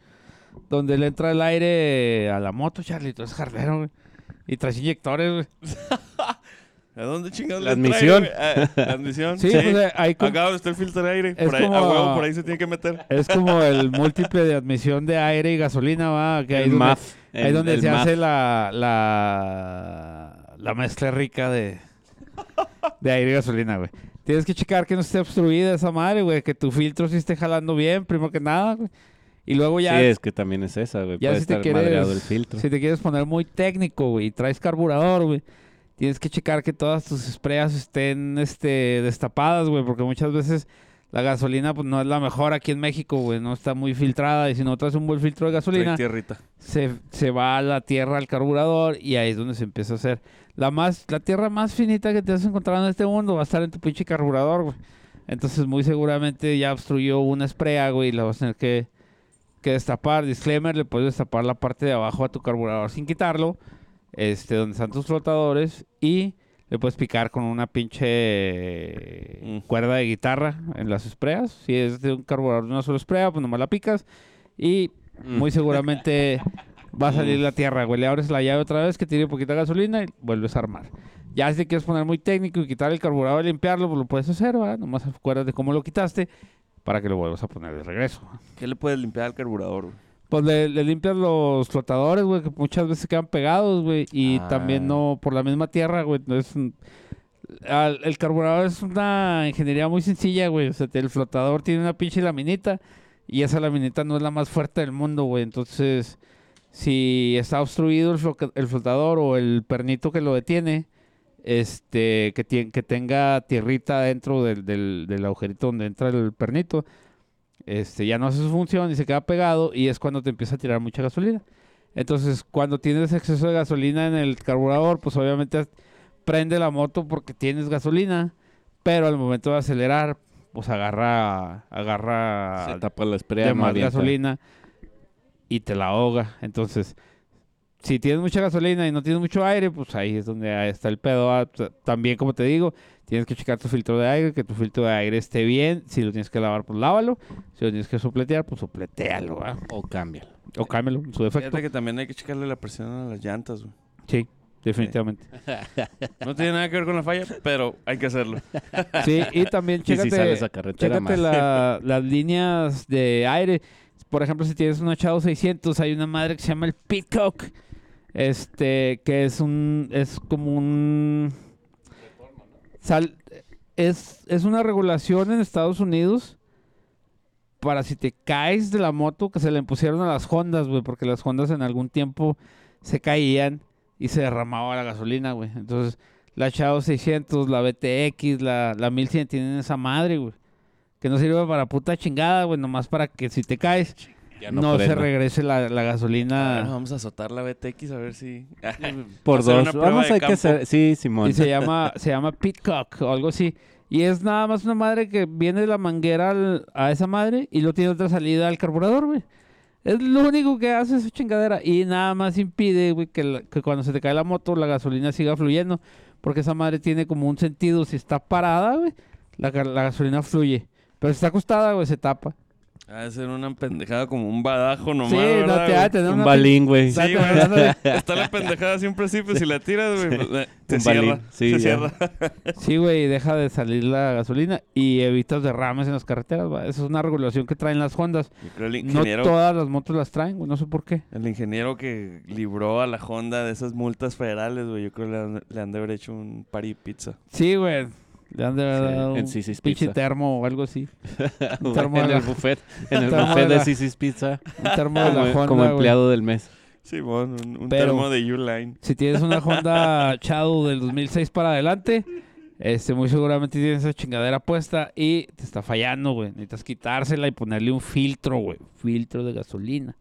Donde le entra el aire a la moto, Charlie, tú eres jardero, güey. Y traes inyectores, güey. ¿A dónde chingados La trae, admisión. Ah, La admisión. Sí, pues eh, hay como- Acá donde está el filtro de aire. Es Por ahí, como- A huevo, por ahí se tiene que meter. es como el múltiple de admisión de aire y gasolina, va. Que ahí el donde, ahí el- donde el se hace la, la, la mezcla rica de, de aire y gasolina, güey. Tienes que checar que no esté obstruida esa madre, güey. Que tu filtro sí esté jalando bien, primero que nada, güey. Y luego ya, Sí, es que también es esa, güey. ya Puede si te estar madreado el quieres, filtro. si te quieres poner muy técnico, güey, y traes carburador, güey. Tienes que checar que todas tus sprayas estén este, destapadas, güey, porque muchas veces la gasolina pues, no es la mejor aquí en México, güey, no está muy filtrada y si no traes un buen filtro de gasolina, se, se va a la tierra al carburador y ahí es donde se empieza a hacer. La más la tierra más finita que te has encontrado en este mundo va a estar en tu pinche carburador, güey. Entonces muy seguramente ya obstruyó una sprea, güey, y la vas a tener que, que destapar. Disclaimer, le puedes destapar la parte de abajo a tu carburador sin quitarlo, este, donde están tus flotadores y Le puedes picar con una pinche Mm. cuerda de guitarra en las espreas. Si es de un carburador de una sola esprea, pues nomás la picas. Y Mm. muy seguramente va a salir la tierra, güey. Le abres la llave otra vez que tiene poquita gasolina y vuelves a armar. Ya si te quieres poner muy técnico y quitar el carburador y limpiarlo, pues lo puedes hacer, ¿va? Nomás acuérdate cómo lo quitaste para que lo vuelvas a poner de regreso. ¿Qué le puedes limpiar al carburador, güey? Pues le, le limpias los flotadores, güey, que muchas veces quedan pegados, güey. Y Ah. también no, por la misma tierra, güey. al- el carburador es una ingeniería muy sencilla, güey. O sea, el flotador tiene una pinche laminita y esa laminita no es la más fuerte del mundo, güey. Entonces, si está obstruido el, flo- el flotador o el pernito que lo detiene, este, que, que tenga tierrita dentro del, del, del agujerito donde entra el pernito, este, ya no hace su función y se queda pegado y es cuando te empieza a tirar mucha gasolina. Entonces, cuando tienes exceso de gasolina en el carburador, pues obviamente prende la moto porque tienes gasolina, pero al momento de acelerar, pues agarra, agarra Se tapa la de más gasolina y te la ahoga. Entonces, si tienes mucha gasolina y no tienes mucho aire, pues ahí es donde está el pedo. ah, También, como te digo, tienes que checar tu filtro de aire, que tu filtro de aire esté bien. Si lo tienes que lavar, pues lávalo. Si lo tienes que sopletear, pues sopletealo, ¿va? O cámbialo. O cámbialo, en su defecto. Fíjate que también hay que checarle la presión a las llantas, güey. Sí, definitivamente. No tiene nada que ver con la falla, pero hay que hacerlo. Sí, y también Y si chécate, sales a carretera chécate la- las líneas de aire. Por ejemplo, si tienes una Chao 600, hay una madre que se llama el Pitcock. Este, que es un, es como un... Sal, es, es una regulación en Estados Unidos para si te caes de la moto que se le impusieron a las Hondas, güey, porque las Hondas en algún tiempo se caían y se derramaba la gasolina, güey. Entonces, la Chao 600, la BTX, la, la 1100 tienen esa madre, güey. Que no sirve para puta chingada, güey, nomás para que si te caes Ya no, no, se regrese la, la Bueno, gasolina. vamos a azotar la BTX a ver si. Por dos. Vamos, de hay que hacer. Sí, Simón. Y se llama, se llama Pitcock o algo así. Y es nada más una madre que viene de la manguera al- a esa madre y lo tiene otra salida al carburador, güey. Es lo único que hace esa chingadera. Y nada más impide, güey, que, la- que cuando se te cae la moto la gasolina siga fluyendo. Porque esa madre tiene como un sentido. Si está parada, güey, la, la gasolina fluye. Pero si está acostada, güey, se tapa. Ha de ser una pendejada como un badajo nomás. sí, no ¿verdad, te güey? ha tener Un balín, güey. Está Sí, güey. Está la pendejada siempre así, pues si la tiras, güey, pues, eh, te Un cierra. balín, sí, se cierra. Sí, güey, deja de salir la gasolina y evitas derrames en las carreteras, va. Esa es una regulación que traen las Hondas. Yo creo el No ingeniero, todas las motos las traen, güey, no sé por qué. el ingeniero que libró a la Honda de esas multas federales, güey, yo creo que le han, le han de haber hecho un party pizza. Sí, güey. Le han de haber Sí, dado en un pinche Pizza. termo o algo así. Un termo de en la, el buffet. En el buffet de Sisi's Pizza. un termo de la Como, Honda, como empleado del mes. Sí, bueno, un, un Pero- termo de U-Line. Si tienes una Honda Shadow del 2006 para adelante, este, muy seguramente tienes esa chingadera puesta y te está fallando, güey. Necesitas quitársela y ponerle un filtro, güey. Filtro de gasolina.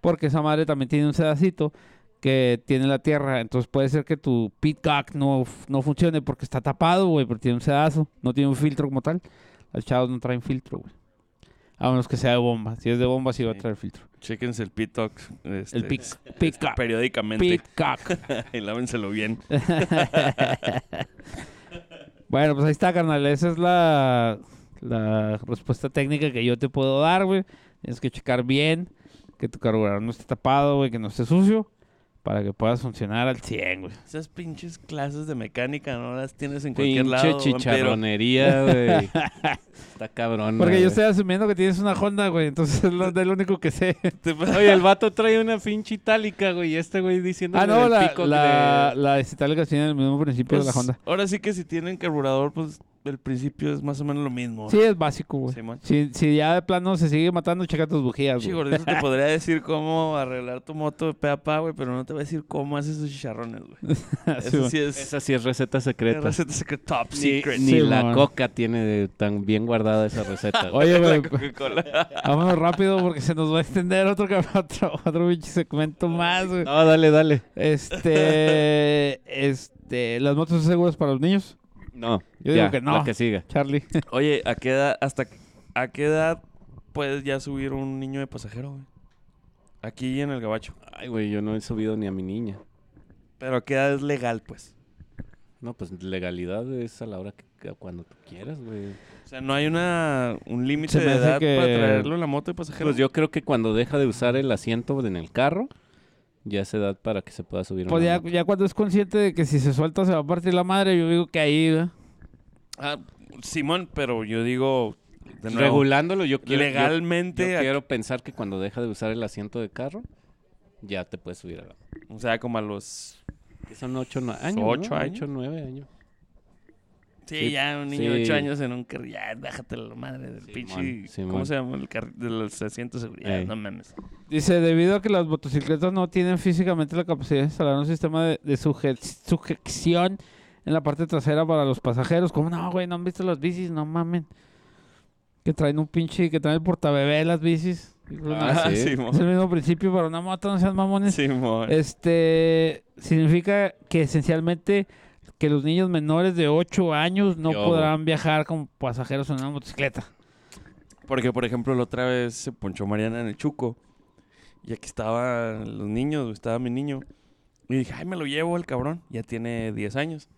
Porque esa madre también tiene un sedacito que tiene la tierra. Entonces puede ser que tu pitcock no, no funcione porque está tapado, güey, pero tiene un sedazo. No tiene un filtro como tal. Las chavos no traen filtro, güey. A menos que sea de bomba. Si es de bomba, sí va a traer filtro. Chéquense el Pitoc. Este, El pitcock. Periódicamente. Pitcock. y lávenselo bien. bueno, pues ahí está, carnal. Esa es la, la respuesta técnica que yo te puedo dar, güey. Tienes que checar bien que tu carburador no esté tapado, güey, que no esté sucio, para que puedas funcionar al 100, güey. Esas pinches clases de mecánica no las tienes en cualquier lado. Pinche chicharronería, güey. Está cabrón. Porque yo estoy asumiendo que tienes una Honda, güey, entonces es lo, es lo único que sé. Oye, el vato trae una pinche itálica, güey. Y este güey diciendo ah, no, la, pico la, de... la Citálica tiene el mismo principio de pues, la Honda. Ahora sí que si tienen carburador, pues el principio es más o menos lo mismo. Sí, es básico, güey. Simón. Si, si ya de plano se sigue matando, checa tus bujías, Sí, güey. gordito, te podría decir cómo arreglar tu moto de pe a pa, güey, pero no te voy a decir cómo haces esos chicharrones, güey. Sí, Eso güey. sí es Esa sí es receta secreta. receta secreta top Ni, secret. ni Sí, la coca tiene de- tan bien guardada esa receta. Oye, güey, Coca-Cola. vámonos rápido porque se nos va a extender otro, otro, otro segmento más, güey. No, dale, dale. Este, este, las motos son seguras para los niños, No, Yo ya, digo que no. La que siga. Charlie. Oye, ¿a qué edad, hasta a qué edad puedes ya subir un niño de pasajero, güey? Aquí en el gabacho. Ay, güey, yo no he subido ni a mi niña. Pero ¿a qué edad es legal, pues? No, pues legalidad es a la hora que, cuando tú quieras, güey. O sea, no hay una un límite de edad que- para traerlo en la moto de pasajero. Pues yo creo que cuando deja de usar el asiento en el carro, ya es edad para que se pueda subir a Pues ya, cuando es consciente de que si se suelta se va a partir la madre, yo digo que ahí. Ah, Simón, pero yo digo de nuevo, Regulándolo, yo quiero, legalmente, yo a- quiero pensar que cuando deja de usar el asiento de carro, ya te puedes subir a la o sea, como a los que Son ocho años, Ocho ¿no? años. Ocho, nueve años. Sí, Sí, ya un niño de sí. 8 años en un carro, ya déjate la madre del pinche. ¿cómo se llama? El carro de los asientos de seguridad, Ey. no mames. Dice, debido a que las motocicletas no tienen físicamente la capacidad de instalar un sistema de, de suje- sujeción en la parte trasera para los pasajeros. ¿Cómo no, güey? ¿No han visto las bicis? No mamen. Que traen un pinche, que traen el portabebé las bicis. Ah, sí. Es el mismo principio para una moto, no sean mamones. Simón. Este significa que esencialmente que los niños menores de 8 años no podrán viajar como pasajeros en una motocicleta. Porque, por ejemplo, la otra vez se ponchó Mariana en el Chuco. Y aquí estaban los niños, estaba mi niño. Y dije, ay, me lo llevo el cabrón. Ya tiene 10 años.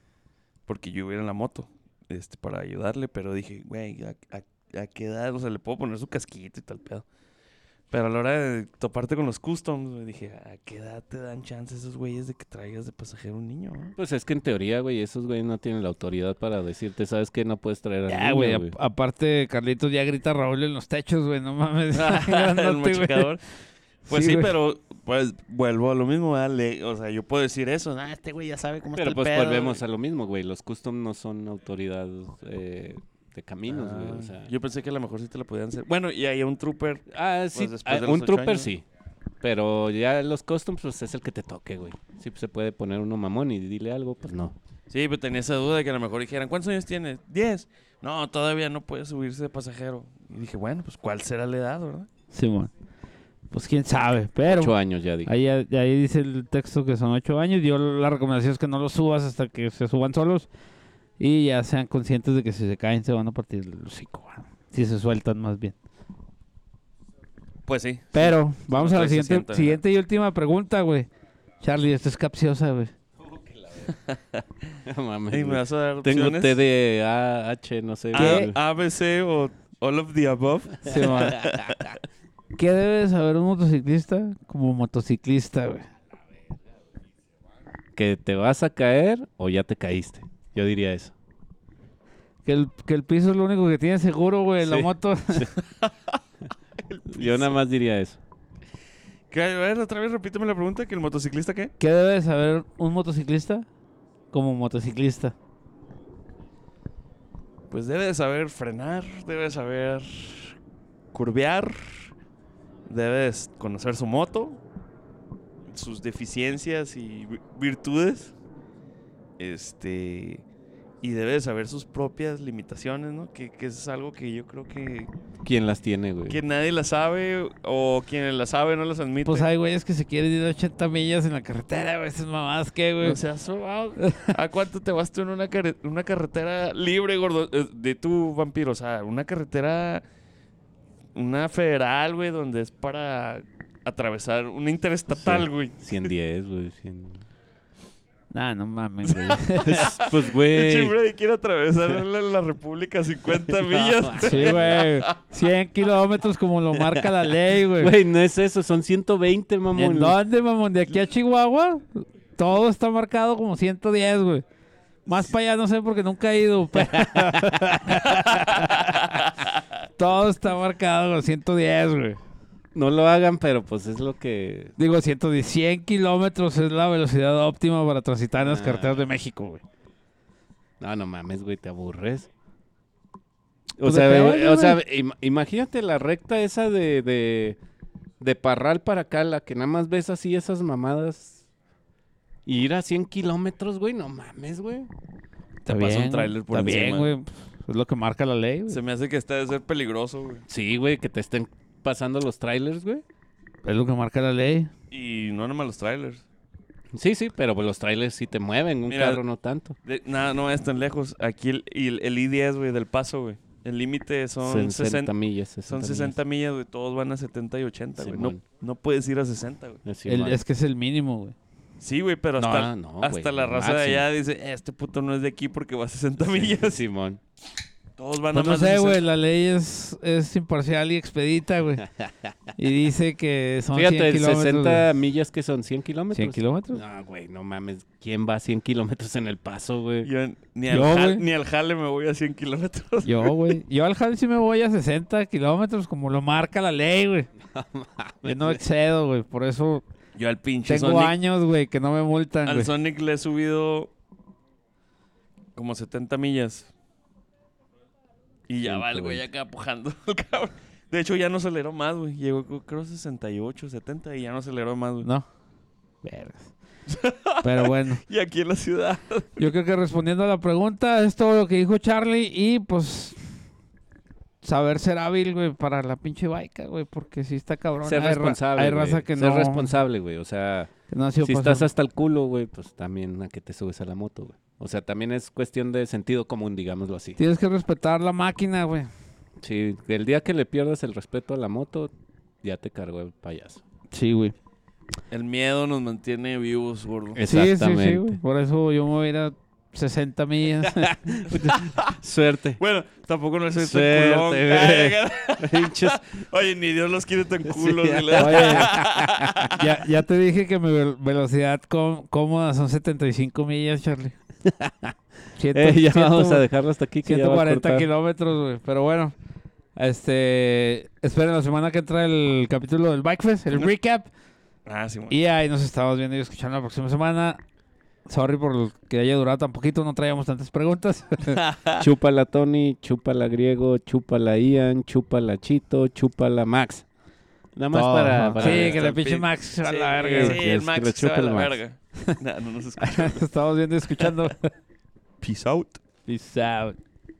Porque yo iba en la moto este, para ayudarle. Pero dije, güey, ¿a, a, a qué edad? O sea, le puedo poner su casquito y tal pedo. Pero a la hora de toparte con los customs, güey, dije, ¿a qué edad te dan chance esos güeyes de que traigas de pasajero un niño? no?" Pues es que en teoría, güey, esos güeyes no tienen la autoridad para decirte, ¿sabes qué? No puedes traer a Ya, güey. ap- aparte, Carlitos ya grita Raúl en los techos, güey. No mames. el. Pues Sí, pero pues vuelvo a lo mismo, ¿verdad? Le- o sea, yo puedo decir eso, ah, este güey ya sabe cómo Pero está pues el pedo. volvemos a lo mismo, güey. Los custom no son autoridad eh, de caminos, güey. Ah, O sea, Yo pensé que a lo mejor sí te lo podían hacer. Bueno, y hay un trooper. Ah, sí. después ah, un ocho trooper años. sí. Pero ya los customs, pues es el que te toque, güey. Sí, pues, se puede poner uno mamón y dile algo, pues no. Sí, pero tenía esa duda de que a lo mejor dijeran, ¿cuántos años tienes? Diez. No, todavía no puede subirse de pasajero. Y dije, bueno, pues ¿cuál será la edad, verdad? Simón. Pues quién sabe. Pero Ocho años ya dije. ahí, ahí dice el texto que son 8 años. Yo la recomendación es que no los subas hasta que se suban solos. Y ya sean conscientes de que si se caen se van a partir el hocico. Si se sueltan más bien. Pues sí. Pero vamos no a la siguiente, siguiente y última pregunta, güey. Charlie, esto es capciosa, güey. No mames, Y me vas a dar Tengo. TDAH, no sé. A, güey. A, B, C o all of the above. Simón. ¿Qué debe saber un motociclista como motociclista, güey? Que te vas a caer o ya te caíste. Yo diría eso. Que el, que el piso es lo único que tiene seguro, güey, la Sí. moto. Yo nada más diría eso. ¿Qué? A ver, otra vez repíteme la pregunta, que el motociclista qué? ¿Qué debe saber un motociclista como motociclista? Pues debe de saber frenar, debe de saber curvear, debe de conocer su moto, sus deficiencias y vi- virtudes. Este. Y debe de saber sus propias limitaciones, ¿no? Que, que es algo que yo creo que, ¿Quién las tiene, güey? que nadie la sabe o quien la sabe no las admite. Pues hay güeyes que se quieren ir a 80 millas en la carretera, güey. Esas mamadas, ¿qué, güey? O sea. ¿a cuánto te vas tú en una, carre- una carretera libre, gordo? Eh, De tu vampiro, o sea, una carretera, una federal, güey, donde es para atravesar una interestatal, güey. 110, güey. 100. Nah, no mames, güey. pues, Pinche güey. Freddy quiere atravesar la, la República a 50 millas. Sí, güey. 100 kilómetros como lo marca la ley, güey. Güey, no es eso, son 120, mamón. ¿En dónde, mamón? ¿De aquí a Chihuahua? Todo está marcado como 110, güey. Más para allá no sé porque nunca he ido. pero- Todo está marcado con 110, güey. No lo hagan, pero pues es lo que. Digo, 110, 100 kilómetros es la velocidad óptima para transitar en las Ah. carreteras de México, güey. No, no mames, güey, te aburres. O Pues sea, o sea im- imagínate la recta esa de, de, de Parral para acá, la que nada más ves así esas mamadas. Y ir a 100 kilómetros, güey, no mames, güey. Está pasa un bien, tráiler por Está bien, encima. güey. Es lo que marca la ley, güey. Se me hace que está de ser peligroso, güey. Sí, güey, que te estén pasando los trailers, güey. Es lo que marca la ley. Y no nomás los trailers. Sí, sí, pero pues los trailers sí te mueven, un Mira, carro no tanto. Nada, no es tan lejos. Aquí el, el, el I-10, güey, del paso, güey. El límite son 60 60, millas. 60 son 60 millas, güey. Todos van a 70 y 80, güey. No. No puedes ir a 60, güey. es que es el mínimo, güey. Sí, güey, pero hasta, no, hasta la raza de allá dice, este puto no es de aquí porque va a 60 millas. Simón. Todos van Pues a no sé, 60. güey, la ley es, es imparcial y expedita, güey. Y dice que son Fíjate, 100 kilómetros. 60 güey. millas que son 100 kilómetros. 100 kilómetros. No, güey, no mames. ¿Quién va a 100 kilómetros en el paso, güey? Yo ni al, Yo, jal- güey. ni al jale me voy a 100 kilómetros. Yo, güey. Yo al jale sí me voy a 60 kilómetros, como lo marca la ley, güey. Yo no excedo, güey. Por eso Yo al pinche tengo Sonic, años, güey, que no me multan, al. Sonic le he subido como 70 millas. Y ya va el güey acá pujando. el cabrón. De hecho, ya no aceleró más, güey. Llegó, creo, 68, 70 y ya no aceleró más, güey. No. Vergas. Pero bueno, Y aquí en la ciudad. yo creo que respondiendo a la pregunta es todo lo que dijo Charlie y pues saber ser hábil, güey, para la pinche baica, güey, porque si está cabrón. Ser hay ra- responsable, Hay güey. raza que Ser no, responsable, güey. O sea, no ha sido si pasado. estás hasta el culo, güey, pues también a que te subes a la moto, güey. O sea, también es cuestión de sentido común, digámoslo así. Tienes que respetar la máquina, güey. Sí, el día que le pierdas el respeto a la moto, ya te cargó el payaso. Sí, güey. El miedo nos mantiene vivos, gordo. Sí, sí, sí, Exactamente. güey. Por eso yo me voy a ir a 60 millas. Suerte. Bueno, tampoco no soy tan culón. Oye, ni Dios los quiere tan culos. Sí, dile. Oye, ya, ya te dije que mi vel- velocidad cómoda son 75 millas, Charlie. Eh, ya vamos a dejarlo hasta aquí. Que ya va a 140 cortar. kilómetros, güey. Pero bueno, este, esperen la semana que entra el capítulo del Bike Fest, el recap. Ah, sí. Y ahí nos estamos viendo y escuchando la próxima semana. Sorry por que haya durado tan poquito, no traíamos tantas preguntas. Chúpala Tony, chúpala Griego, chúpala Ian, chúpala Chito, chúpala Max. Nada más para, para- Sí, que le Estar pinche pin- Max se va a Sí, la verga. Sí, el Max que le se va a chupe la Max. verga. No nos escucha. Nos estamos viendo y escuchando. Peace out. Peace out.